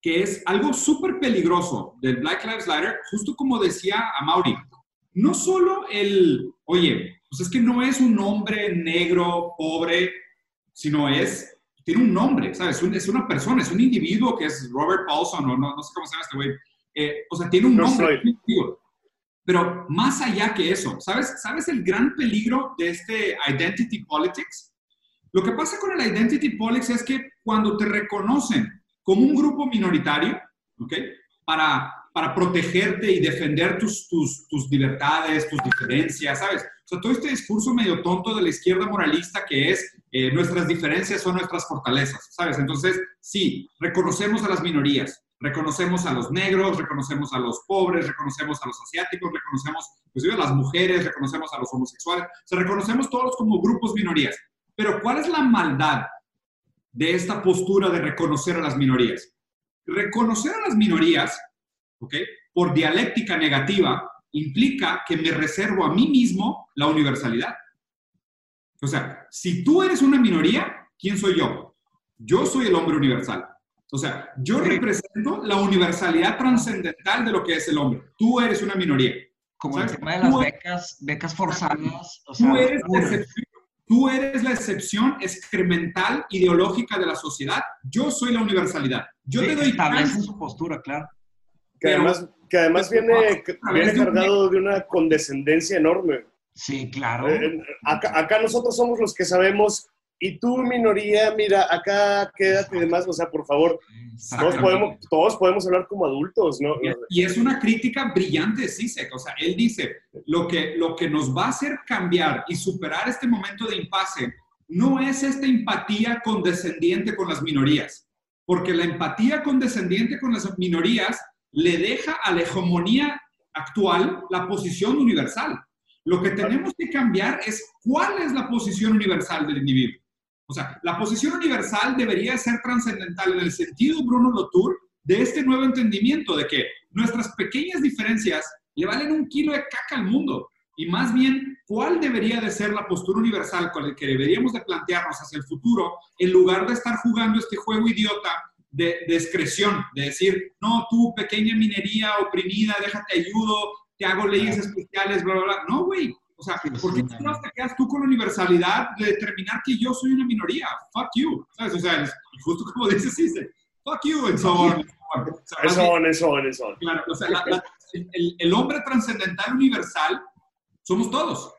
Que es algo súper peligroso del Black Lives Matter, justo como decía a Mauri. No solo el, oye, pues es que no es un hombre negro, pobre, sino es, tiene un nombre, ¿sabes? Es una persona, es un individuo que es Robert Paulson, o no, no sé cómo se llama este güey. Eh, o sea, tiene un nombre. Pero más allá que eso, ¿sabes, ¿sabes el gran peligro de este identity politics? Lo que pasa con el identity politics es que cuando te reconocen como un grupo minoritario, ¿ok? Para, para protegerte y defender tus, tus, tus libertades, tus diferencias, ¿sabes? O sea, todo este discurso medio tonto de la izquierda moralista que es eh, nuestras diferencias son nuestras fortalezas, ¿sabes? Entonces, sí, reconocemos a las minorías, reconocemos a los negros, reconocemos a los pobres, reconocemos a los asiáticos, reconocemos inclusive a las mujeres, reconocemos a los homosexuales, o sea, reconocemos todos como grupos minorías. Pero ¿cuál es la maldad de esta postura de reconocer a las minorías? Reconocer a las minorías, ¿ok? Por dialéctica negativa, implica que me reservo a mí mismo la universalidad. O sea, si tú eres una minoría, ¿quién soy yo? Yo soy el hombre universal. O sea, yo represento la universalidad trascendental de lo que es el hombre. Tú eres una minoría. Como el tema de las becas, becas forzadas. tú, eres la excepción, tú eres la excepción excremental ideológica de la sociedad. Yo soy la universalidad. Yo te doy establece su postura, claro. Que además, que además viene, viene cargado de una condescendencia enorme. Sí, claro. Eh, acá, acá nosotros somos los que sabemos y tú, minoría, mira, acá quédate y demás, o sea, por favor, todos podemos, todos podemos hablar como adultos, ¿no? Y es una crítica brillante, Sisek, o sea, él dice, lo que, lo que nos va a hacer cambiar y superar este momento de impasse no es esta empatía condescendiente con las minorías, porque la empatía condescendiente con las minorías le deja a la hegemonía actual la posición universal. Lo que tenemos que cambiar es cuál es la posición universal del individuo. O sea, la posición universal debería ser trascendental en el sentido, Bruno Latour, de este nuevo entendimiento de que nuestras pequeñas diferencias le valen un kilo de caca al mundo. Y más bien, ¿cuál debería de ser la postura universal con la que deberíamos de plantearnos hacia el futuro en lugar de estar jugando este juego idiota de, de excreción, de decir, no, tú pequeña minería oprimida, déjate ayudo, te hago leyes especiales, bla, bla, bla. No, güey. O sea, ¿por qué te quedas tú con la universalidad de determinar que yo soy una minoría? Fuck you. ¿Sabes? O sea, justo como dices, dice, fuck you, and so on. Eso, eso, eso. Claro, o sea, el, el, hombre trascendental universal somos todos.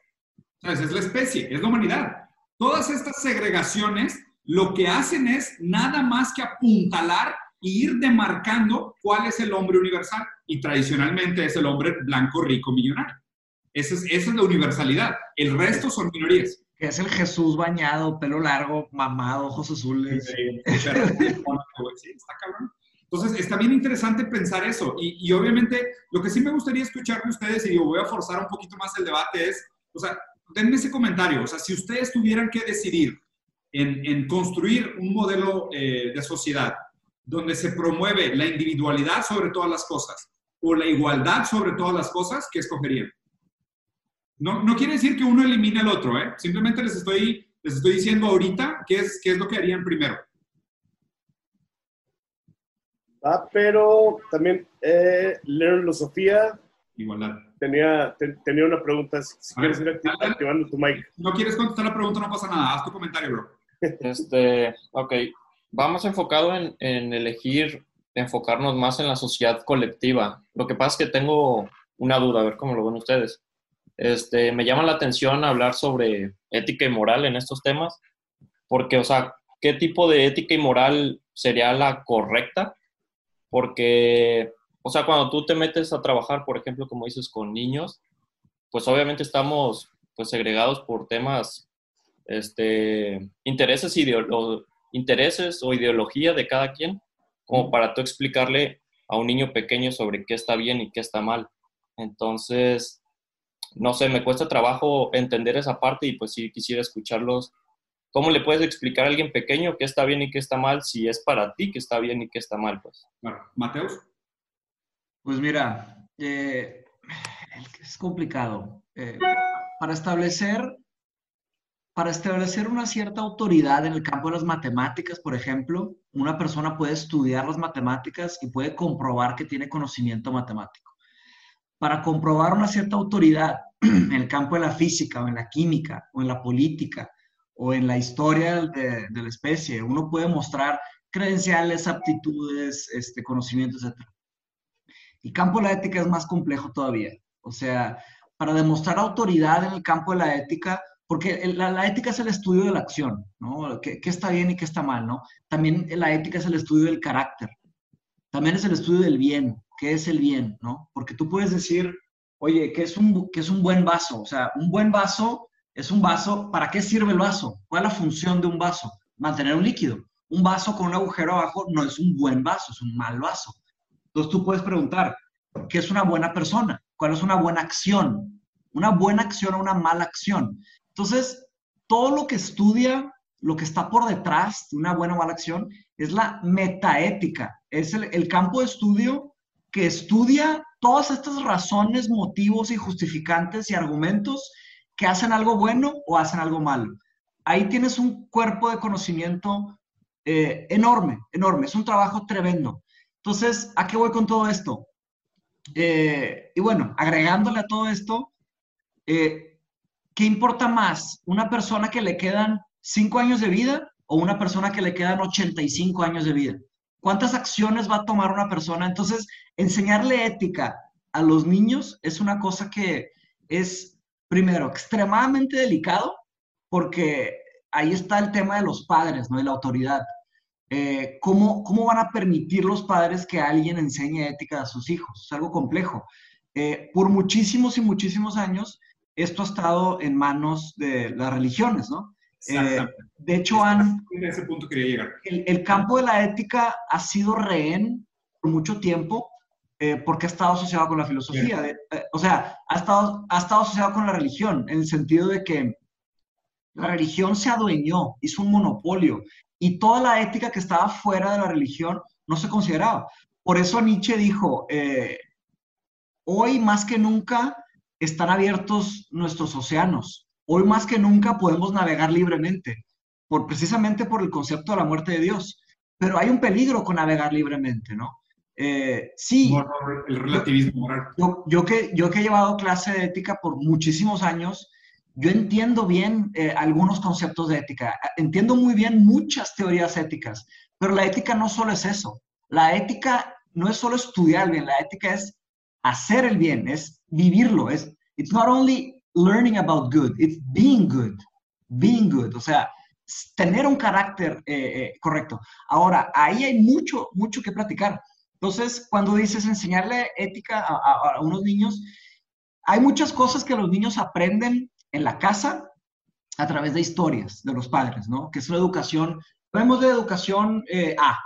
¿Sabes? Es la especie, es la humanidad. Todas estas segregaciones lo que hacen es nada más que apuntalar e ir demarcando cuál es el hombre universal. Y tradicionalmente es el hombre blanco, rico, millonario. Esa es, esa es la universalidad. El resto son minorías. Que es el Jesús bañado, pelo largo, mamado, ojos azules. Sí, está cabrón. Entonces, está bien interesante pensar eso. Y, y, obviamente, lo que sí me gustaría escuchar de ustedes, y yo voy a forzar un poquito más el debate, es, o sea, denme ese comentario. O sea, si ustedes tuvieran que decidir en, en construir un modelo eh, de sociedad donde se promueve la individualidad sobre todas las cosas o la igualdad sobre todas las cosas, ¿qué escogerían? No, no quiere decir que uno elimine al otro, ¿eh? Simplemente les estoy, les estoy diciendo ahorita qué es, qué es lo que harían primero. Ah, pero también eh, Sofía. Igualdad. Tenía, tenía una pregunta. Si quieres ir activando tu mic. No quieres contestar la pregunta, no pasa nada. Haz tu comentario, bro. Este, ok. Vamos enfocado en, en elegir, enfocarnos más en la sociedad colectiva. Lo que pasa es que tengo una duda, a ver cómo lo ven ustedes. Este, me llama la atención hablar sobre ética y moral en estos temas, porque, o sea, ¿qué tipo de ética y moral sería la correcta? Porque, o sea, cuando tú te metes a trabajar, por ejemplo, como dices, con niños, pues obviamente estamos pues segregados por temas, este, intereses, o, intereses o ideología de cada quien, como para tú explicarle a un niño pequeño sobre qué está bien y qué está mal. Entonces, no sé, me cuesta trabajo entender esa parte y pues sí quisiera escucharlos. ¿Cómo le puedes explicar a alguien pequeño qué está bien y qué está mal si es para ti que está bien y qué está mal? Pues. Bueno, Mateus. Pues mira, eh, es complicado. Eh, para establecer para establecer una cierta autoridad en el campo de las matemáticas, por ejemplo, una persona puede estudiar las matemáticas y puede comprobar que tiene conocimiento matemático para comprobar una cierta autoridad en el campo de la física o en la química o en la política o en la historia de, la especie. Uno puede mostrar credenciales, aptitudes, este, conocimientos, etc. El campo de la ética es más complejo todavía. O sea, para demostrar autoridad en el campo de la ética, porque la, ética es el estudio de la acción, ¿no? ¿Qué, ¿Qué, está bien y qué está mal, ¿no? También la ética es el estudio del carácter. También es el estudio del bien qué es el bien, ¿no? Porque tú puedes decir, oye, ¿qué es un, qué es un buen vaso? O sea, un buen vaso es un vaso, ¿para qué sirve el vaso? ¿Cuál es la función de un vaso? Mantener un líquido. Un vaso con un agujero abajo no es un buen vaso, es un mal vaso. Entonces tú puedes preguntar, ¿qué es una buena persona? ¿Cuál es una buena acción? Una buena acción o una mala acción. Entonces, todo lo que estudia, lo que está por detrás de una buena o mala acción, es la metaética. Es el, el campo de estudio que estudia todas estas razones, motivos y justificantes y argumentos que hacen algo bueno o hacen algo malo. Ahí tienes un cuerpo de conocimiento eh, enorme, enorme. Es un trabajo tremendo. Entonces, ¿a qué voy con todo esto? Eh, y bueno, agregándole a todo esto, eh, ¿qué importa más? ¿Una persona que le quedan 5 años de vida o una persona que le quedan 85 años de vida? ¿Cuántas acciones va a tomar una persona? Entonces, enseñarle ética a los niños es una cosa que es, primero, extremadamente delicado, porque ahí está el tema de los padres, ¿no? De la autoridad. Eh, ¿cómo, ¿Cómo van a permitir los padres que alguien enseñe ética a sus hijos? Es algo complejo. Eh, por muchísimos y muchísimos años, esto ha estado en manos de las religiones, ¿no? Eh, de hecho, han, ese punto quería llegar. El, campo de la ética ha sido rehén por mucho tiempo eh, porque ha estado asociado con la filosofía. Eh, o sea, ha estado, ha estado asociado con la religión, en el sentido de que la religión se adueñó, hizo un monopolio, y toda la ética que estaba fuera de la religión no se consideraba. Por eso Nietzsche dijo, hoy más que nunca están abiertos nuestros océanos Hoy más que nunca podemos navegar libremente, por, precisamente por el concepto de la muerte de Dios. Pero hay un peligro con navegar libremente, ¿no? Eh, sí. El relativismo moral. Yo, yo, que, yo que he llevado clase de ética por muchísimos años, yo entiendo bien eh, algunos conceptos de ética, entiendo muy bien muchas teorías éticas, pero la ética no solo es eso. La ética no es solo estudiar bien, la ética es hacer el bien, es vivirlo, es it's not only learning about good, it's being good, being good, o sea, tener un carácter eh, eh, correcto. Ahora, ahí hay mucho, mucho que platicar. Entonces, cuando dices enseñarle ética a, a unos niños, hay muchas cosas que los niños aprenden en la casa a través de historias de los padres, ¿no? Que es la educación, vemos de educación eh, A,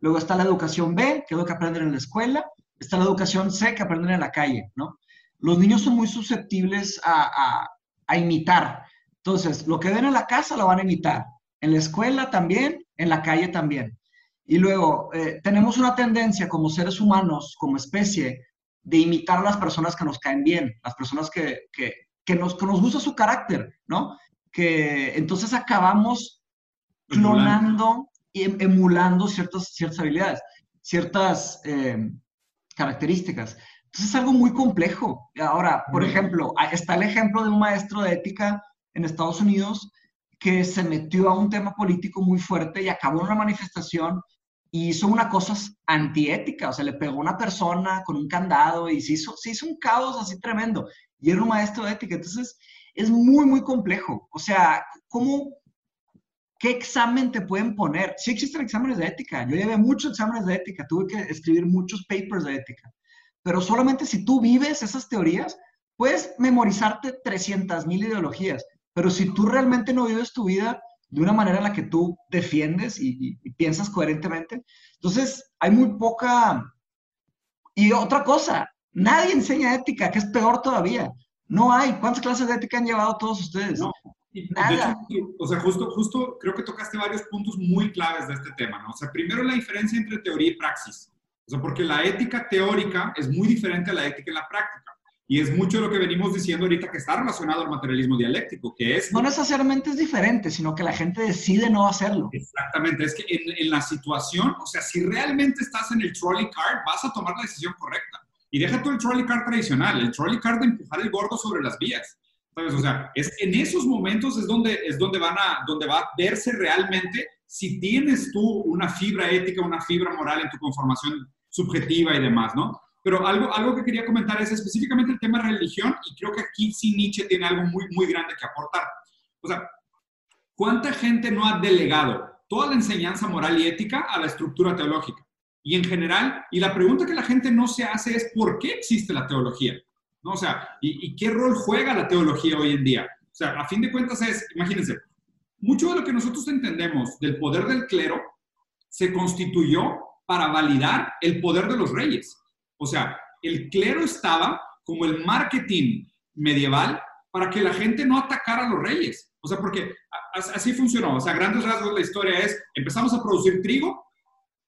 luego está la educación B, que es lo que aprenden en la escuela, está la educación C, que aprenden en la calle, ¿no? Los niños son muy susceptibles a, imitar. Entonces, lo que ven en la casa lo van a imitar, en la escuela también, en la calle también. Y luego, eh, tenemos una tendencia como seres humanos, como especie, de imitar a las personas que nos caen bien, las personas que, nos, gusta su carácter, ¿no? Que entonces acabamos clonando y em, emulando ciertas, ciertas habilidades, ciertas eh, características. Entonces es algo muy complejo. Ahora, por ejemplo, está el ejemplo de un maestro de ética en Estados Unidos que se metió a un tema político muy fuerte y acabó en una manifestación y hizo una cosa antiética, o sea, le pegó a una persona con un candado y se hizo, se hizo un caos así tremendo y era un maestro de ética. Entonces, es muy, muy complejo. O sea, ¿cómo, qué examen te pueden poner? Sí existen exámenes de ética. Yo llevé muchos exámenes de ética, tuve que escribir muchos papers de ética. Pero solamente si tú vives esas teorías, puedes memorizarte 300 mil ideologías. Pero si tú realmente no vives tu vida de una manera en la que tú defiendes y, y piensas coherentemente, entonces hay muy poca... Y otra cosa, Nadie enseña ética, que es peor todavía. No hay. ¿Cuántas clases de ética han llevado todos ustedes? No. Nada. o sea, justo, justo creo que tocaste varios puntos muy claves de este tema, ¿no? O sea, primero la diferencia entre teoría y praxis. O sea, porque la ética teórica es muy diferente a la ética en la práctica. Y es mucho lo que venimos diciendo ahorita que está relacionado al materialismo dialéctico, que es... No necesariamente es diferente, sino que la gente decide no hacerlo. Exactamente, es que en, en la situación, o sea, si realmente estás en el trolley card, vas a tomar la decisión correcta. Y deja tú el trolley car tradicional, el trolley car de empujar el gordo sobre las vías. ¿Sabes? O sea, es, en esos momentos es donde, es donde, van a, donde va a verse realmente si tienes tú una fibra ética, una fibra moral en tu conformación subjetiva y demás, ¿no? Pero algo, algo que quería comentar es específicamente el tema de religión y creo que aquí sí Nietzsche tiene algo muy, muy grande que aportar. O sea, ¿cuánta gente no ha delegado toda la enseñanza moral y ética a la estructura teológica? y en general, y la pregunta que la gente no se hace es ¿por qué existe la teología? ¿No? O sea, ¿y, qué rol juega la teología hoy en día? O sea, a fin de cuentas es, imagínense, mucho de lo que nosotros entendemos del poder del clero se constituyó para validar el poder de los reyes. O sea, el clero estaba como el marketing medieval para que la gente no atacara a los reyes. O sea, porque así funcionó. O sea, grandes rasgos de la historia es, empezamos a producir trigo,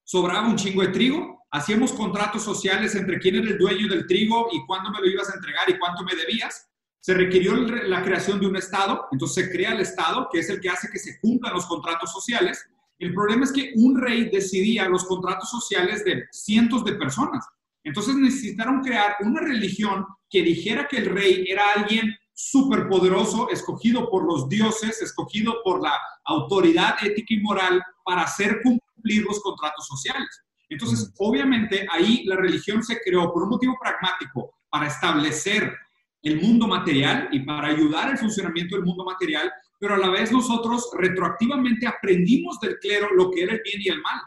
sobraba un chingo de trigo, hacíamos contratos sociales entre quién era el dueño del trigo y cuándo me lo ibas a entregar y cuánto me debías. Se requirió la creación de un Estado, entonces se crea el Estado, que es el que hace que se cumplan los contratos sociales. El problema es que un rey decidía los contratos sociales de cientos de personas. Entonces necesitaron crear una religión que dijera que el rey era alguien superpoderoso, escogido por los dioses, escogido por la autoridad ética y moral para hacer cumplir los contratos sociales. Entonces, obviamente, ahí la religión se creó por un motivo pragmático, para establecer el mundo material y para ayudar al funcionamiento del mundo material, pero a la vez nosotros retroactivamente aprendimos del clero lo que era el bien y el mal.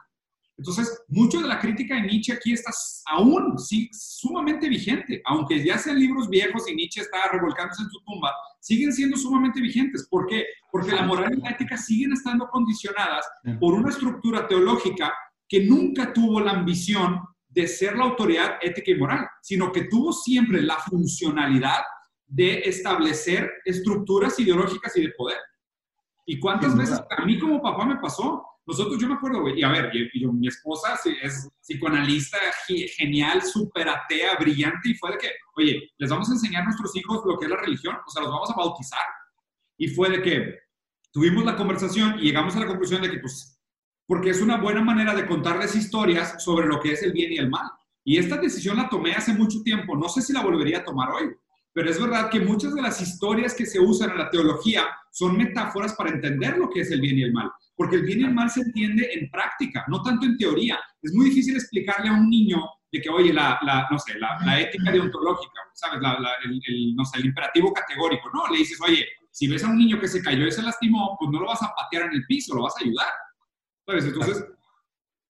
Entonces, mucho de la crítica de Nietzsche aquí está aún sí, sumamente vigente, aunque ya sean libros viejos y Nietzsche está revolcándose en su tumba, siguen siendo sumamente vigentes. ¿Por qué? Porque la moral y la ética siguen estando condicionadas por una estructura teológica que nunca tuvo la ambición de ser la autoridad ética y moral, sino que tuvo siempre la funcionalidad de establecer estructuras ideológicas y de poder. ¿Y cuántas veces a mí como papá me pasó? Nosotros, yo me acuerdo, güey, y a ver, mi esposa es psicoanalista genial, súper atea, brillante, y fue de que, oye, les vamos a enseñar a nuestros hijos lo que es la religión, o sea, los vamos a bautizar. Y fue de que tuvimos la conversación y llegamos a la conclusión de que, pues, porque es una buena manera de contarles historias sobre lo que es el bien y el mal. Y esta decisión la tomé hace mucho tiempo, no sé si la volvería a tomar hoy, pero es verdad que muchas de las historias que se usan en la teología son metáforas para entender lo que es el bien y el mal, porque el bien y el mal se entiende en práctica, no tanto en teoría. Es muy difícil explicarle a un niño de que, oye, la, no sé, la, ética deontológica, ¿sabes? el, no sé, el imperativo categórico, ¿no? Le dices, oye, si ves a un niño que se cayó y se lastimó, pues no lo vas a patear en el piso, lo vas a ayudar. ¿Sabes? Entonces,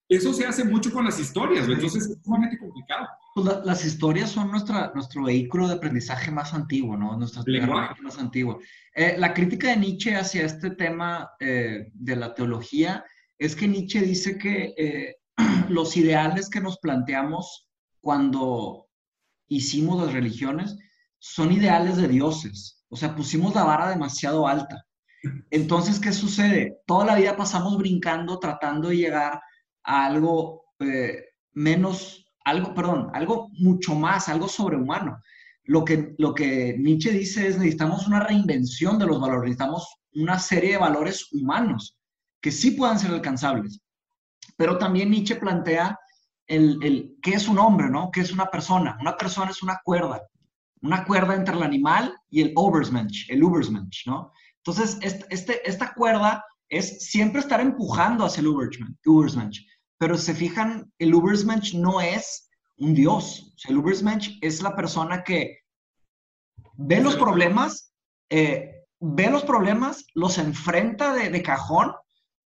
eso se hace mucho con las historias, entonces es sumamente complicado. Pues las historias son nuestra, nuestro vehículo de aprendizaje más antiguo, ¿no? Nuestro lenguaje más antiguo. Eh, la crítica de Nietzsche hacia este tema eh, de la teología es que Nietzsche dice que eh, los ideales que nos planteamos cuando hicimos las religiones son ideales de dioses. O sea, pusimos la vara demasiado alta. Entonces, ¿qué sucede? Toda la vida pasamos brincando, tratando de llegar a algo eh, menos, algo, perdón, algo mucho más, algo sobrehumano. Lo que, lo que Nietzsche dice es necesitamos una reinvención de los valores, necesitamos una serie de valores humanos que sí puedan ser alcanzables. Pero también Nietzsche plantea el, el qué es un hombre, ¿no? ¿Qué es una persona? Una persona es una cuerda, una cuerda entre el animal y el Obersmensch, el Ubersmensch, ¿no? Entonces, este, esta cuerda es siempre estar empujando hacia el Ubersmensch. Pero se fijan, el Ubersmensch no es un dios. el Ubersmensch es la persona que ve los problemas, eh, ve los problemas, los enfrenta de, cajón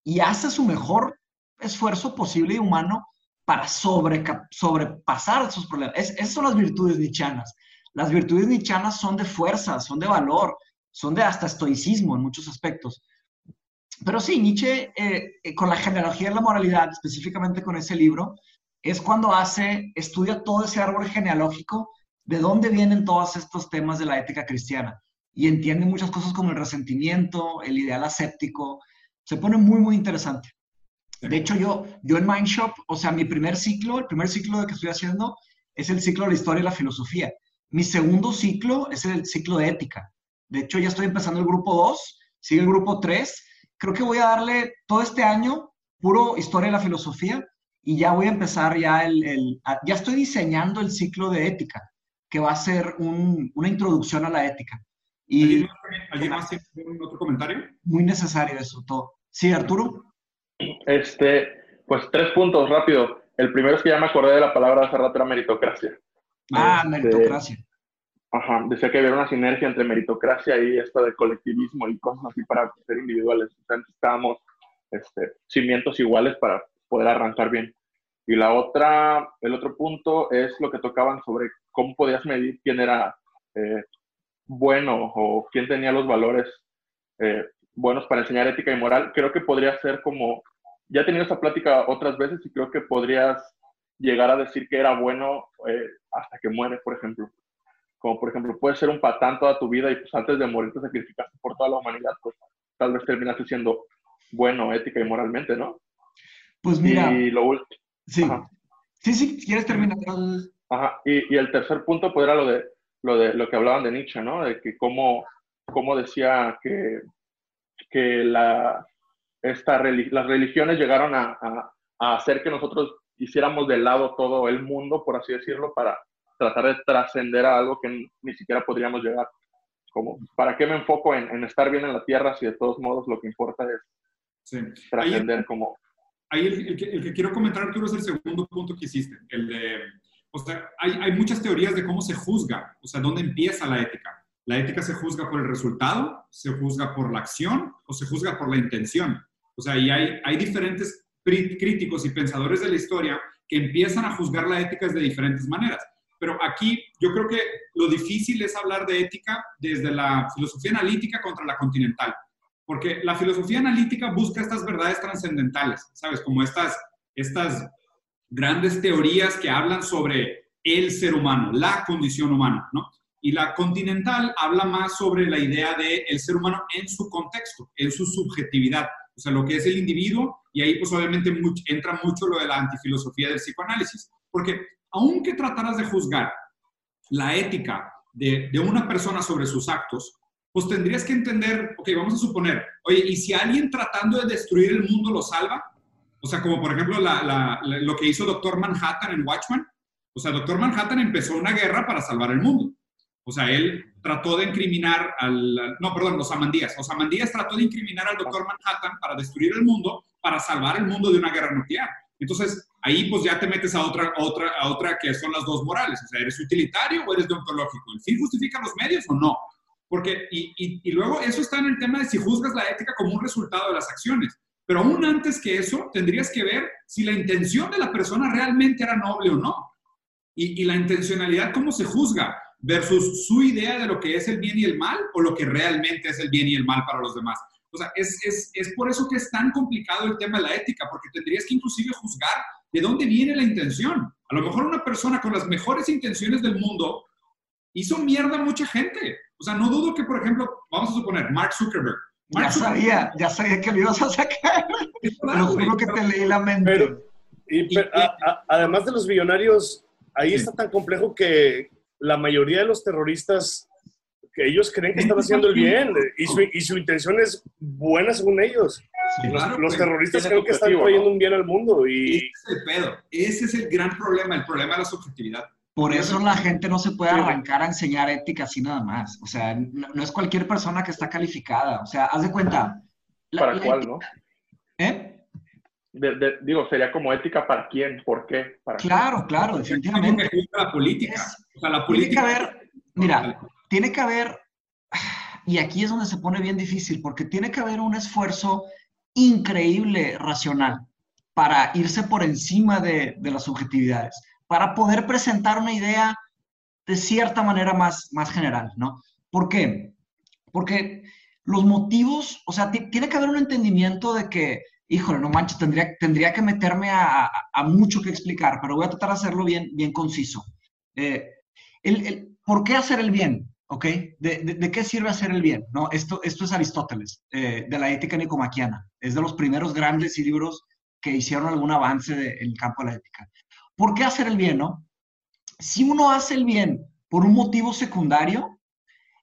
y hace su mejor esfuerzo posible y humano para sobre, sobrepasar esos problemas. esas son las virtudes nichanas. Las virtudes nichanas son de fuerza, son de valor, son de hasta estoicismo en muchos aspectos. Pero sí, Nietzsche, eh, eh, con la genealogía de la moralidad, específicamente con ese libro, es cuando hace, estudia todo ese árbol genealógico, de dónde vienen todos estos temas de la ética cristiana. Y entiende muchas cosas como el resentimiento, el ideal aséptico. Se pone muy, muy interesante. De hecho, yo, yo en Mindshop, o sea, mi primer ciclo, el primer ciclo de que estoy haciendo, es el ciclo de la historia y la filosofía. Mi segundo ciclo es el ciclo de ética. De hecho, ya estoy empezando el grupo 2, sigue el grupo 3 creo que voy a darle todo este año puro historia de la filosofía y ya voy a empezar ya el, ya estoy diseñando el ciclo de ética, que va a ser una introducción a la ética. Y, ¿Alguien más tiene otro comentario? Muy necesario eso todo. Sí, Arturo. Este, pues tres puntos rápido. El primero es que ya me acordé de la palabra hace rato, era meritocracia. Ah, este, meritocracia. Ajá, decía que había una sinergia entre meritocracia y esto de colectivismo y cosas así para ser individuales. necesitábamos este, cimientos iguales para poder arrancar bien. Y la otra, el otro punto es lo que tocaban sobre cómo podías medir quién era eh, bueno o quién tenía los valores eh, buenos para enseñar ética y moral. Creo que podría ser como, ya he tenido esa plática otras veces y creo que podrías llegar a decir que era bueno eh, hasta que muere, por ejemplo como por ejemplo, puedes ser un patán toda tu vida y pues antes de morir te sacrificaste por toda la humanidad, pues tal vez terminaste siendo bueno ética y moralmente, ¿no? Pues mira. Y lo último. Sí. Sí, sí, quieres terminar. Ajá. Y, y, el tercer punto pues era lo de, lo de lo que hablaban de Nietzsche, ¿no? De que cómo, cómo decía que, que la, esta, las religiones llegaron a, a, a hacer que nosotros hiciéramos de lado todo el mundo, por así decirlo, para tratar de trascender a algo que ni siquiera podríamos llegar. Como, ¿para qué me enfoco en, estar bien en la tierra si de todos modos lo que importa es trascender como... Ahí el, que, quiero comentar, Arturo, es el segundo punto que hiciste, el de... O sea, hay, hay muchas teorías de cómo se juzga, o sea, dónde empieza la ética. La ética se juzga por el resultado, se juzga por la acción o se juzga por la intención. O sea, y hay, hay diferentes críticos y pensadores de la historia que empiezan a juzgar la ética de diferentes maneras. Pero aquí yo creo que lo difícil es hablar de ética desde la filosofía analítica contra la continental, porque la filosofía analítica busca estas verdades trascendentales, ¿sabes? Como estas, estas grandes teorías que hablan sobre el ser humano, la condición humana, ¿no? Y la continental habla más sobre la idea del el ser humano en su contexto, en su subjetividad, o sea, lo que es el individuo, y ahí pues obviamente entra mucho lo de la antifilosofía del psicoanálisis, porque aunque trataras de juzgar la ética de, una persona sobre sus actos, pues tendrías que entender, ok, vamos a suponer, oye, ¿y si alguien tratando de destruir el mundo lo salva? O sea, como por ejemplo lo que hizo Doctor Manhattan en Watchmen. O sea, Doctor Manhattan empezó una guerra para salvar el mundo. O sea, él trató de incriminar al... No, perdón, los Amandías. Los Amandías trató de incriminar al Doctor Manhattan para destruir el mundo, para salvar el mundo de una guerra nuclear. Entonces, ahí pues ya te metes a otra, otra, a otra que son las dos morales. O sea, ¿eres utilitario o eres deontológico? ¿El fin justifica los medios o no? Porque, y, luego eso está en el tema de si juzgas la ética como un resultado de las acciones. Pero aún antes que eso, tendrías que ver si la intención de la persona realmente era noble o no. Y, y la intencionalidad, ¿cómo se juzga? Versus su idea de lo que es el bien y el mal o lo que realmente es el bien y el mal para los demás. O sea, es, es, es por eso que es tan complicado el tema de la ética, porque tendrías que inclusive juzgar de dónde viene la intención. A lo mejor una persona con las mejores intenciones del mundo hizo mierda a mucha gente. O sea, no dudo que, por ejemplo, vamos a suponer, Mark Zuckerberg. ya sabía, ya sabía que lo ibas a sacar. Lo juro que te leí la mente. Pero, y, además de los billonarios, ahí está tan complejo que la mayoría de los terroristas, que ellos creen que están haciendo el bien y su, y su intención es buena según ellos. los, terroristas creen que están trayendo un bien al mundo. Y... Ese es el pedo. Ese es el gran problema, el problema de la subjetividad. Por eso la gente no se puede arrancar a enseñar ética así nada más. O sea, no, es cualquier persona que está calificada. O sea, haz de cuenta. ¿Para cuál, no? ¿Eh? digo, sería como ética para quién, por qué. ¿Para claro, claro, definitivamente. la política. o sea, la política. Tiene que haber, mira, tiene que haber, y aquí es donde se pone bien difícil, porque tiene que haber un esfuerzo increíble racional para irse por encima de, de las subjetividades para poder presentar una idea de cierta manera más, más general, ¿no? ¿Por qué? Porque los motivos, o sea, tiene que haber un entendimiento de que, híjole, no manches, tendría, tendría que meterme a, mucho que explicar, pero voy a tratar de hacerlo bien, bien conciso. Eh, el, ¿Por qué hacer el bien? ¿Ok? ¿De, qué sirve hacer el bien? ¿No? Esto, esto es Aristóteles, eh, de la ética nicomaquiana. Es de los primeros grandes libros que hicieron algún avance en el campo de la ética. ¿Por qué hacer el bien, no? Si uno hace el bien por un motivo secundario,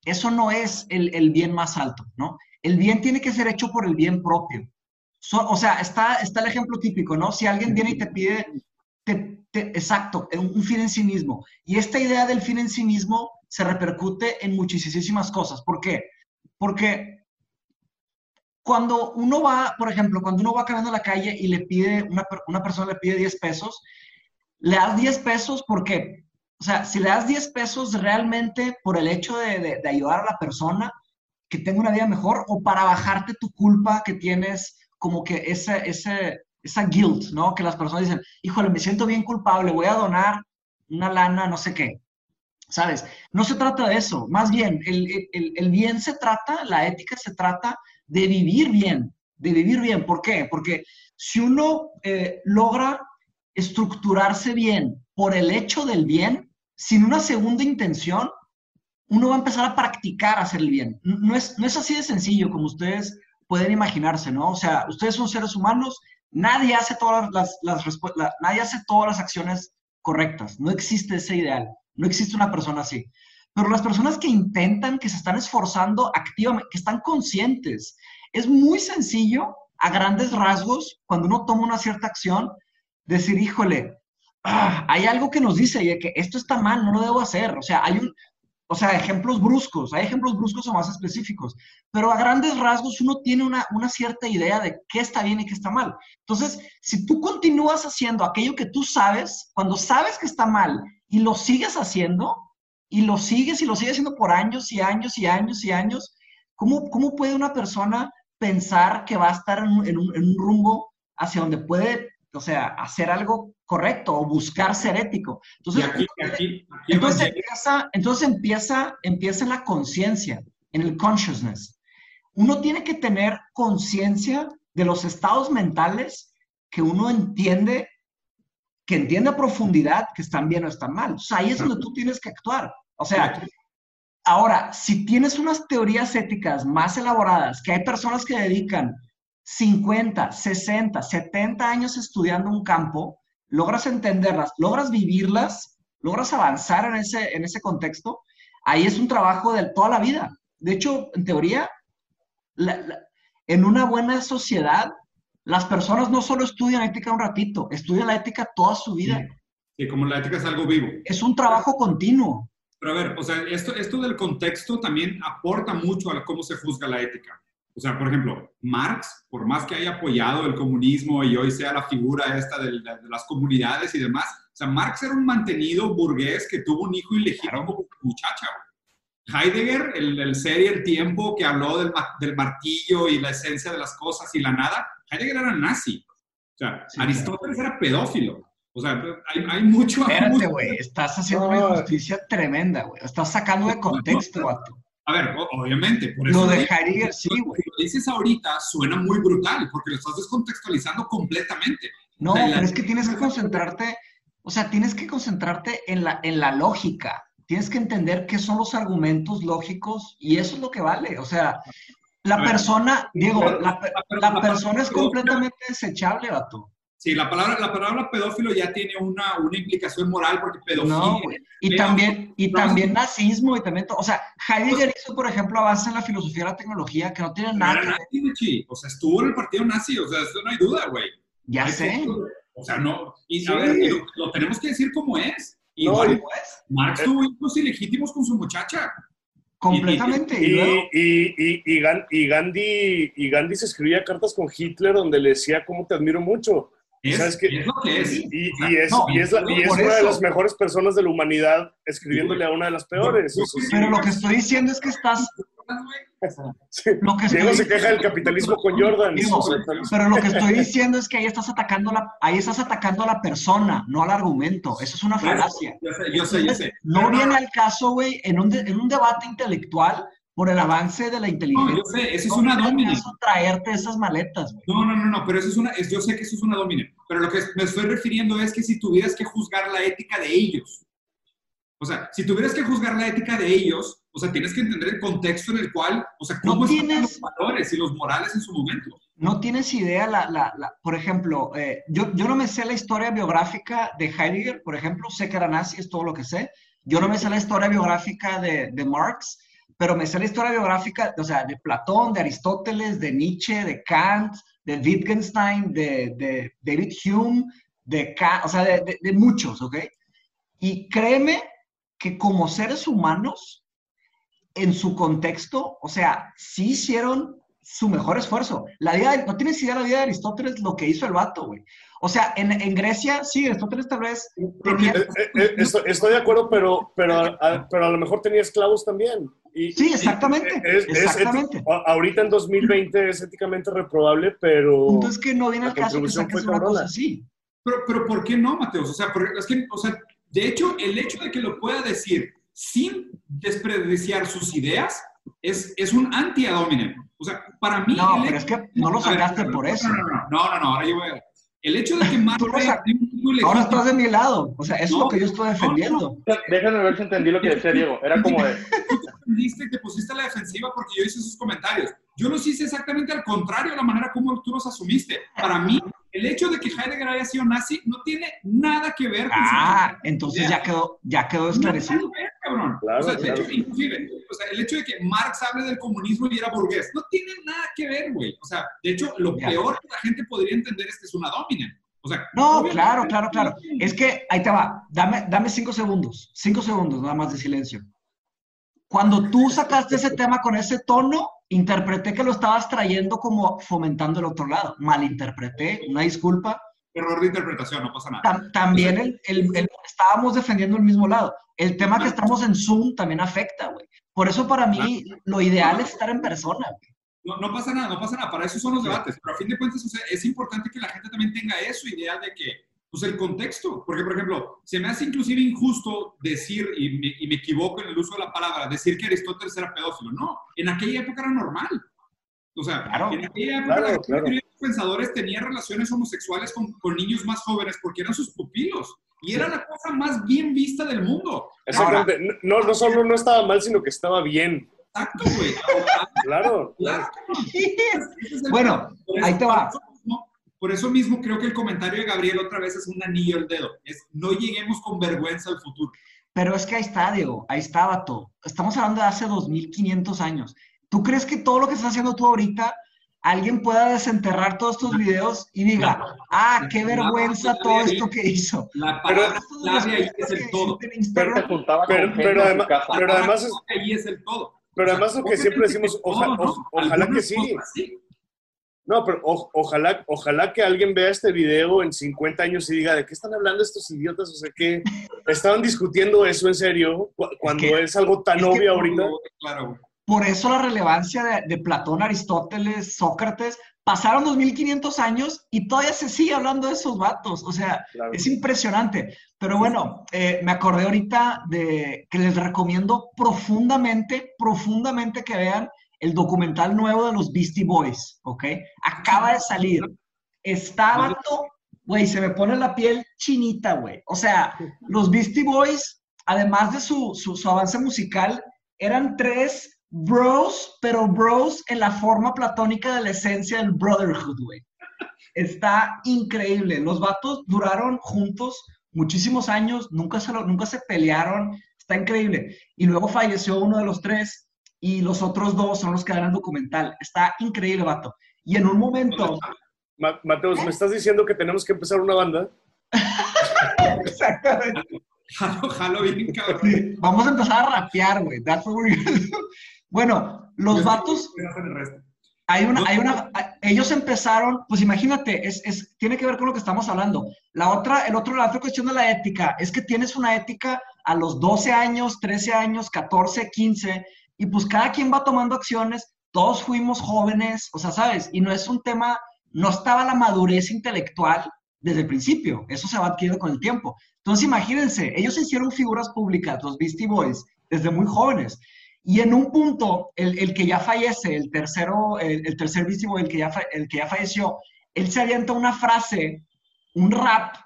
eso no es el, bien más alto, ¿no? El bien tiene que ser hecho por el bien propio. o sea, está, está el ejemplo típico, ¿no? Si alguien viene y te pide, exacto, un fin en sí mismo. Y esta idea del fin en sí mismo se repercute en muchísimas cosas. ¿Por qué? Porque cuando uno va, por ejemplo, cuando uno va caminando a la calle y le pide, una, una persona le pide 10 pesos, le das 10 pesos porque, o sea, si le das 10 pesos realmente por el hecho de, ayudar a la persona que tenga una vida mejor o para bajarte tu culpa que tienes como que ese, ese, esa guilt, ¿no? Que las personas dicen, híjole, me siento bien culpable, voy a donar una lana, no sé qué. ¿Sabes? No se trata de eso. Más bien, el, bien se trata, la ética se trata de vivir bien, de vivir bien. ¿Por qué? Porque si uno eh, logra estructurarse bien por el hecho del bien, sin una segunda intención, uno va a empezar a practicar hacer el bien. No es, no es así de sencillo como ustedes pueden imaginarse, ¿no? O sea, ustedes son seres humanos, nadie hace todas las, las, nadie hace todas las acciones correctas, no existe ese ideal, no existe una persona así. Pero las personas que intentan, que se están esforzando activamente, que están conscientes, es muy sencillo, a grandes rasgos, cuando uno toma una cierta acción, decir, híjole, ah, hay algo que nos dice que esto está mal, no lo debo hacer. O sea, hay un, o sea, ejemplos bruscos, hay ejemplos bruscos o más específicos, pero a grandes rasgos uno tiene una, una, cierta idea de qué está bien y qué está mal. Entonces, si tú continúas haciendo aquello que tú sabes, cuando sabes que está mal y lo sigues haciendo, y lo sigues y lo sigues haciendo por años y años y años y años, ¿cómo, cómo puede una persona pensar que va a estar en un, en un rumbo hacia donde puede o sea, hacer algo correcto o buscar ser ético. Entonces, entonces, empieza, entonces empieza, empieza la conciencia, en el consciousness. Uno tiene que tener conciencia de los estados mentales que uno entiende, que entiende a profundidad que están bien o están mal. O sea, ahí es donde tú tienes que actuar. O sea, ahora, si tienes unas teorías éticas más elaboradas, que hay personas que dedican 50, 60, 70 años estudiando un campo, logras entenderlas, logras vivirlas, logras avanzar en ese, en ese contexto, ahí es un trabajo de toda la vida. De hecho, en teoría, en una buena sociedad, Las personas no solo estudian ética un ratito, estudian la ética toda su vida. Sí, como la ética es algo vivo. Es un trabajo continuo. Pero a ver, o sea, esto, esto del contexto también aporta mucho a cómo se juzga la ética. O sea, por ejemplo, Marx, por más que haya apoyado el comunismo y hoy sea la figura esta de, de- de las comunidades y demás, o sea, Marx era un mantenido burgués que tuvo un hijo ilegítimo una muchacha. Heidegger, el, el ser y el tiempo que habló del, del martillo y la esencia de las cosas y la nada, Heidegger era nazi. O sea, Sí, Aristóteles era pedófilo. O sea, hay, hay mucho... Espérate, güey, estás haciendo una injusticia tremenda, güey. Estás sacando de contexto, vato. A ver, obviamente, por eso... Lo de Heidegger, sí, güey. Si lo dices ahorita, suena muy brutal, porque lo estás descontextualizando completamente. No, la- pero es que tienes que concentrarte, o sea, tienes que concentrarte en la, en la lógica. Tienes que entender qué son los argumentos lógicos y eso es lo que vale. O sea, la A ver, persona, Diego, pero- la, pe- pero la la persona es completamente desechable, vato. Sí, la palabra, la palabra pedófilo ya tiene una, una implicación moral, porque pedofilia... No. Y también, y también nazismo y también, to- o sea, Heidegger hizo, por ejemplo, avances en la filosofía de la tecnología que no tienen nada era que nazi. O sea, estuvo en el partido nazi, o sea, eso no hay duda, güey. Ya sé. O sea, no... Y a Sí. ver, lo, lo tenemos que decir como es. No, Igual, y- Pues, Marx tuvo hijos ilegítimos con su muchacha. Completamente. Y, Y, y, y, y, Gan- y Gandhi, y Gandhi se escribía cartas con Hitler donde le decía cómo te admiro mucho. Es, ¿Sabes qué? es lo que es. Y, y- y es, no, y es, la- y es una de las mejores personas de la humanidad escribiéndole a una de las peores. Pero lo que estoy diciendo es que estás, Sí. lo que Diego estoy se queja del capitalismo con Jordan. O sea, Pero lo que estoy diciendo es que ahí estás atacando la, ahí estás atacando a la persona, no al argumento. Eso es una falacia. Yo sé, yo sé, yo sé. No Pero viene al caso, güey, en un, de- en un debate intelectual por el avance de la No, inteligencia. yo sé, eso es No una caso traerte esas maletas, güey. No, no, no, no, pero eso es una, es- yo sé que eso es una domine, pero lo que me estoy refiriendo es que si tuvieras que juzgar la ética de ellos, o sea, si tuvieras que juzgar la ética de ellos, o sea, tienes que entender el contexto en el cual, o sea, No cómo están tienes- los valores y los morales en su momento. No tienes idea, la, la, la- por ejemplo, eh, yo, yo no me sé la historia biográfica de Heidegger, por ejemplo, sé que era nazi, es todo lo que sé. Yo no me sé la historia biográfica de, de Marx, pero me sé la historia biográfica, o sea, de Platón, de Aristóteles, de Nietzsche, de Kant, de Wittgenstein, de, de David Hume, de Kant, o sea, de, de- de muchos, ¿ok? Y créeme que como seres humanos, en su contexto, o sea, sí hicieron su mejor esfuerzo. La vida, de- no tienes idea de la vida de Aristóteles, lo que hizo el vato, güey. O sea, en, en Grecia, sí, Aristóteles tal vez tenía... Eh, eh, eh, estoy, estoy de acuerdo, pero, pero, a, pero a lo mejor tenía esclavos también. Y, Sí, exactamente, es- es exactamente. ético- a- ahorita en 2020 es éticamente reprobable, pero... Entonces que no viene la al caso que saques una cosa así. Pero, pero ¿por qué no, Mateos? O sea, porque es que, o sea, de hecho, el hecho de que lo pueda decir sin despreciar sus ideas es, es un anti ad hominem. O sea, para mí... No, pero hecho- es que no lo ver, sacaste no, por no, eso. No, no, no, no, no, no, ahora yo voy a... El hecho de que hijo Ahora estás de mi lado. O sea, eso es No, lo que yo estoy defendiendo. Déjenme ver si entendí lo que decía Diego. Era como de, tú te pusiste a la defensiva porque yo hice esos comentarios. Yo los hice exactamente al contrario a la manera como tú los asumiste. Para mí, el hecho de que Heidegger haya sido nazi no tiene nada que ver con Ah, su... entonces ya quedó, ya quedó Nada esclarecido. que ver, cabrón. Claro, o sea, de claro. hecho, inclusive, o sea, el hecho de que Marx hable del comunismo y era burgués, no tiene nada que ver, güey. O sea, de hecho, lo Ya. peor que la gente podría entender es que es una domine. O sea, No, claro, claro, claro. Es que ahí te va. Dame, dame cinco segundos. Cinco segundos nada más de silencio. Cuando tú sacaste ese tema con ese tono, interpreté que lo estabas trayendo como fomentando el otro lado. Malinterpreté, una disculpa. Error de interpretación, no pasa nada. Tam- también el, el- el- estábamos defendiendo el mismo lado. El tema que estamos en Zoom también afecta, güey. Por eso para mí lo ideal es estar en persona. güey. No, no pasa nada, no pasa nada. Para eso son los debates. Pero a fin de cuentas, o sea, es importante que la gente también tenga eso, idea de que, pues el contexto. Porque, por ejemplo, se me hace inclusive injusto decir, y me, y me equivoco en el uso de la palabra, decir que Aristóteles era pedófilo. No, en aquella época era normal. O sea, Claro. en aquella época Claro, la claro. los pensadores tenían relaciones homosexuales con, con niños más jóvenes porque eran sus pupilos. Y era la cosa más bien vista del mundo. Exactamente. No, no solo no estaba mal, sino que estaba bien. Exacto, güey. Claro. Claro, el Bueno, ahí te va. Por eso, mismo, creo que el comentario de Gabriel otra vez es un anillo al dedo. Es no lleguemos con vergüenza al futuro. Pero es que ahí está, Diego. Ahí estaba todo. Estamos hablando de hace 2500 años. ¿Tú crees que todo lo que estás haciendo tú ahorita alguien pueda desenterrar todos estos videos y diga, ah, qué vergüenza todo esto que hizo. La Pero- palabra clave ahí es el todo. En Pero además- pero es- ahí es el todo. Pero además lo que siempre decimos, ojalá que sí. No, pero o- ojalá, ojalá que alguien vea este video en 50 años y diga, ¿de qué están hablando estos idiotas? O sea, que estaban discutiendo eso en serio cu- cuando que- es algo tan es que obvio ahorita. Claro, por eso la relevancia de, de Platón, Aristóteles, Sócrates, pasaron 2500 años y todavía se sigue hablando de esos vatos. O sea, Claro. Es impresionante. Pero bueno, eh, me acordé ahorita de que les recomiendo profundamente, profundamente que vean el documental nuevo de los Beastie Boys, ¿ok? Acaba de salir. Está, vato, güey, se me pone la piel chinita, güey. O sea, los Beastie Boys, además de su, su, su avance musical, eran tres bros, pero bros en la forma platónica de la esencia del brotherhood, güey. Está increíble. Los vatos duraron juntos muchísimos años, nunca se, lo- nunca se pelearon. Está increíble. Y luego falleció uno de los tres y los otros dos son los que dan el documental. Está increíble, vato. Y en un momento... Ma- Mateos, ¿me estás diciendo que tenemos que empezar una banda? Exactamente. Jalo, jalo bien, cabrón. Sí, Vamos a empezar a rapear, güey. That's what we're. Bueno, los vatos... Hay una, hay una, ellos empezaron, pues imagínate, es, es, tiene que ver con lo que estamos hablando. La otra, el otro, la otra cuestión de la ética es que tienes una ética a los 12 años, 13 años, 14, 15, y pues cada quien va tomando acciones, todos fuimos jóvenes, o sea, ¿sabes? Y no es un tema, no estaba la madurez intelectual desde el principio, eso se va adquiriendo con el tiempo. Entonces imagínense, ellos hicieron figuras públicas, los Beastie Boys, desde muy jóvenes. Y en un punto, el, el que ya fallece, el tercero, el, el tercer Beastie Boy, el que, ya, el que ya falleció, él se avienta una frase, un rap,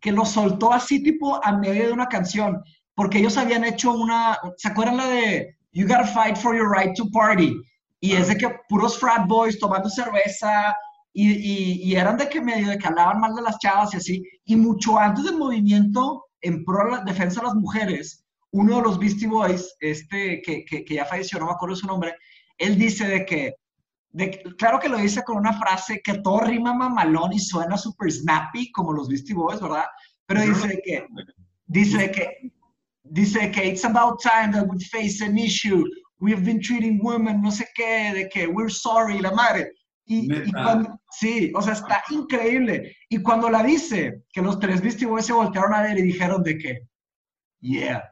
que lo soltó así tipo a medio de una canción, porque ellos habían hecho una, ¿se acuerdan la de You gotta fight for your right to party? Y es de que puros frat boys tomando cerveza y, y- y eran de que medio de que hablaban mal de las chavas y así. Y mucho antes del movimiento en pro de la defensa de las mujeres, uno de los Beastie Boys, este que, que, que ya falleció, no me acuerdo su nombre, él dice de que, de claro que lo dice con una frase que todo rima mamalón y suena super snappy, como los Beastie Boys, ¿verdad? Pero dice que, dice que, dice que it's about time that we face an issue. We've been treating women, no sé qué, de que we're sorry, la madre. Y, y cuando, sí, o sea, está increíble. Y cuando la dice, que los tres Beastie Boys se voltearon a ver y dijeron de que, yeah,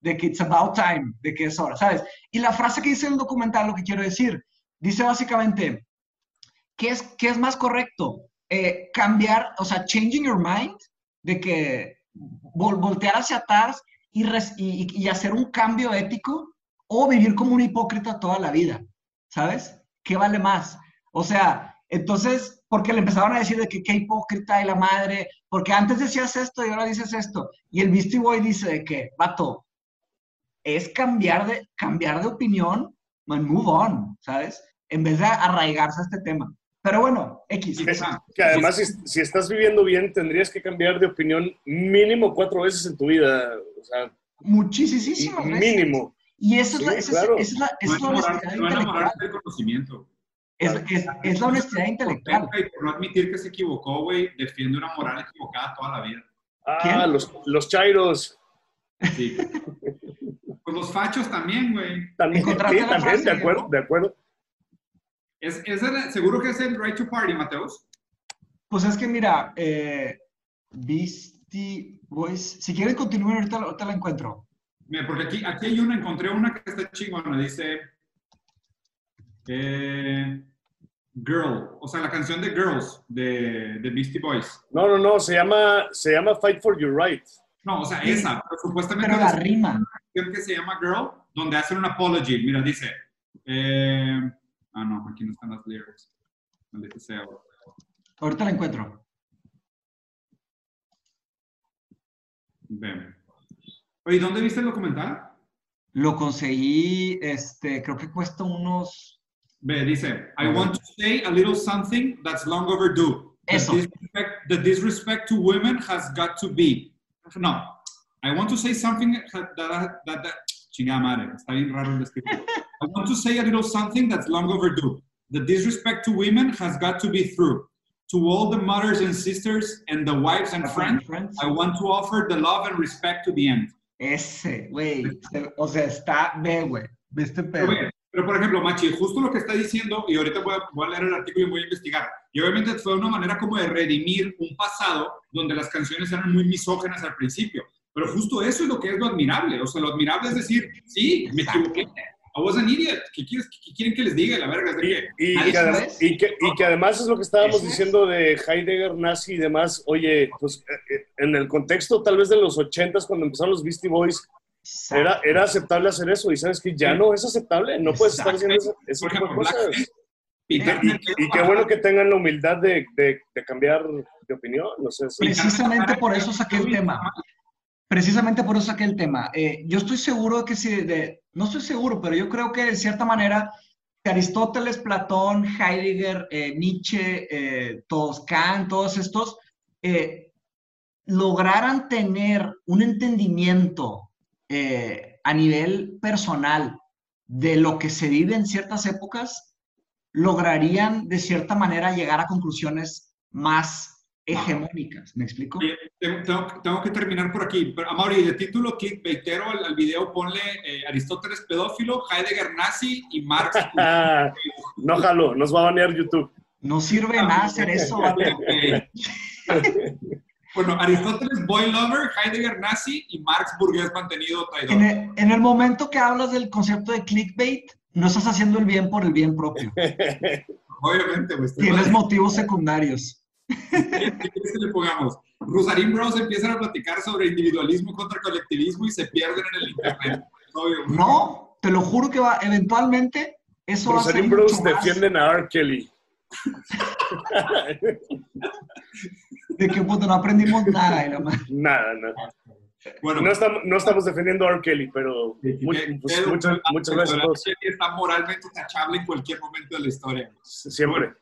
de que it's about time, de que es hora, ¿sabes? Y la frase que dice en el documental, lo que quiero decir, dice básicamente, ¿qué es, qué es más correcto? Eh, cambiar, o sea, changing your mind, de que vol- voltear hacia atrás y, hacer un cambio ético, o vivir como un hipócrita toda la vida, ¿sabes? ¿Qué vale más? O sea, entonces, porque le empezaron a decir de que qué hipócrita y la madre, porque antes decías esto y ahora dices esto. Y el Beastie Boy dice de que, vato, es cambiar de, cambiar de opinión, man, move on, ¿sabes? En vez de arraigarse a este tema. Pero bueno, X. Que además, si, si estás viviendo bien, tendrías que cambiar de opinión mínimo cuatro veces en tu vida. O sea, Muchísimas veces. mínimo. Y esa es, la, Sí, esa es- claro. es la, No honestidad no intelectual. enamorarte del conocimiento. Es, es- es la honestidad intelectual. Y por no admitir que se equivocó, güey, defiende una moral equivocada toda la vida. Ah, ¿Quién? los, los chairos. Sí. pues los fachos también, güey. También, sí, también, frase, de acuerdo, ¿no? de acuerdo. Es, es el- seguro que es el right to party, Mateus. Pues es que mira, eh, Beastie Boys, si quieren continuar, ahorita, ahorita la encuentro. Mira, porque aquí, aquí hay una, encontré una que está chingona, dice eh, Girl, o sea, la canción de Girls de, de Beastie Boys. No, no, no, se llama, se llama Fight for Your Right. No, o sea, Sí. esa, pero supuestamente Pero la rima. una canción que se llama Girl, donde hacen un apology. Mira, dice, eh, ah, no, aquí no están las lyrics. Maldita sea. Ahorita la encuentro. Ven. Oye, ¿dónde viste el documental? Lo conseguí, este, creo que cuesta unos. Ve, dice, I want to say a little something that's long overdue. The Eso. disrespect, the disrespect to women has got to be. No, I want to say something that, that, that, that- chingada madre, está bien raro el descriptivo. I want to say a little something that's long overdue. The disrespect to women has got to be through. To all the mothers and sisters and the wives and friends, I want to offer the love and respect to the end. Ese, güey. O sea, está, ve, güey. Ve este. Pero, pero, por ejemplo, Machi, justo lo que está diciendo, y ahorita voy a, voy a leer el artículo y voy a investigar, y obviamente fue una manera como de redimir un pasado donde las canciones eran muy misógenas al principio. Pero justo eso es lo que es lo admirable. O sea, lo admirable es decir, sí, me equivoqué. I was an idiot. ¿Qué, quieres, qué quieren que les diga? La verga. Y, y, que además, y, que, y, que, además es lo que estábamos diciendo de Heidegger, nazi y demás. Oye, pues eh, eh, en el contexto tal vez de los ochentas, cuando empezaron los Beastie Boys, era, era aceptable hacer eso. Y sabes que ya no es aceptable. No puedes estar haciendo eso, tipo de cosas. Y, y, qué bueno que tengan la humildad de, de, de cambiar de opinión. No sé, Precisamente por eso saqué el tema. Precisamente por eso saqué el tema. Eh, yo estoy seguro que si, de, no estoy seguro, pero yo creo que de cierta manera Aristóteles, Platón, Heidegger, eh, Nietzsche, eh, todos, Kant, todos estos, eh, lograran tener un entendimiento a nivel personal de lo que se vive en ciertas épocas, lograrían de cierta manera llegar a conclusiones más hegemónicas. ¿Me explico? Tengo, tengo, que terminar por aquí. Pero, Amaury, de título clickbaitero al, al video ponle eh, Aristóteles pedófilo, Heidegger nazi y Marx. no jalo, nos va a banear YouTube. No sirve nada hacer eso, ¿vale? bueno, Aristóteles boy lover, Heidegger nazi y Marx burgués mantenido traidor. En el, en el momento que hablas del concepto de clickbait, no estás haciendo el bien por el bien propio. Obviamente, pues. Tienes motivos secundarios. ¿Qué quieres que le pongamos? Rusarín Bros empiezan a platicar sobre individualismo contra colectivismo y se pierden en el internet. Obvio, no, te lo juro que va, eventualmente eso Rusarín va a ser Bros defienden a R. Kelly. de que puto no aprendimos nada. Nada, nada. Bueno, no estamos, no estamos defendiendo a R. Kelly, pero muy, pues, muchas, muchas gracias a todos. Está moralmente tachable en cualquier momento de la historia. Siempre.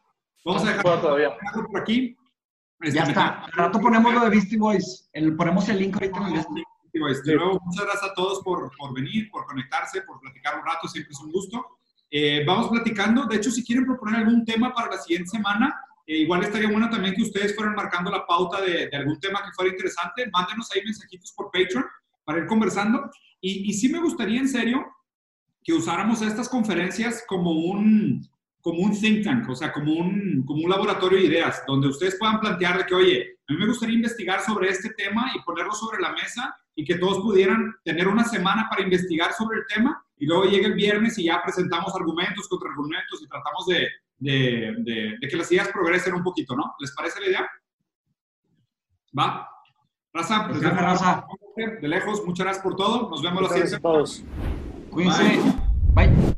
Vamos a dejar todavía. por aquí. Este, ya está. Al rato ponemos lo de Beastie Boys. El, ponemos el link ahorita en el Beastie Boys. De nuevo, muchas gracias a todos por, por, venir, por conectarse, por platicar un rato. Siempre es un gusto. Eh, vamos platicando. De hecho, si quieren proponer algún tema para la siguiente semana, eh, igual estaría bueno también que ustedes fueran marcando la pauta de, de, algún tema que fuera interesante. Mándenos ahí mensajitos por Patreon para ir conversando. Y, y sí me gustaría, en serio, que usáramos estas conferencias como un, como un think tank, o sea, como un, como un laboratorio de ideas, donde ustedes puedan plantear de que, oye, a mí me gustaría investigar sobre este tema y ponerlo sobre la mesa y que todos pudieran tener una semana para investigar sobre el tema y luego llega el viernes y ya presentamos argumentos, contraargumentos y tratamos de, de, de, de que las ideas progresen un poquito, ¿no? ¿Les parece la idea? ¿Va? Raza, pues raza. de lejos, muchas gracias por todo. Nos vemos la siguiente. todos. Cuídense. Bye.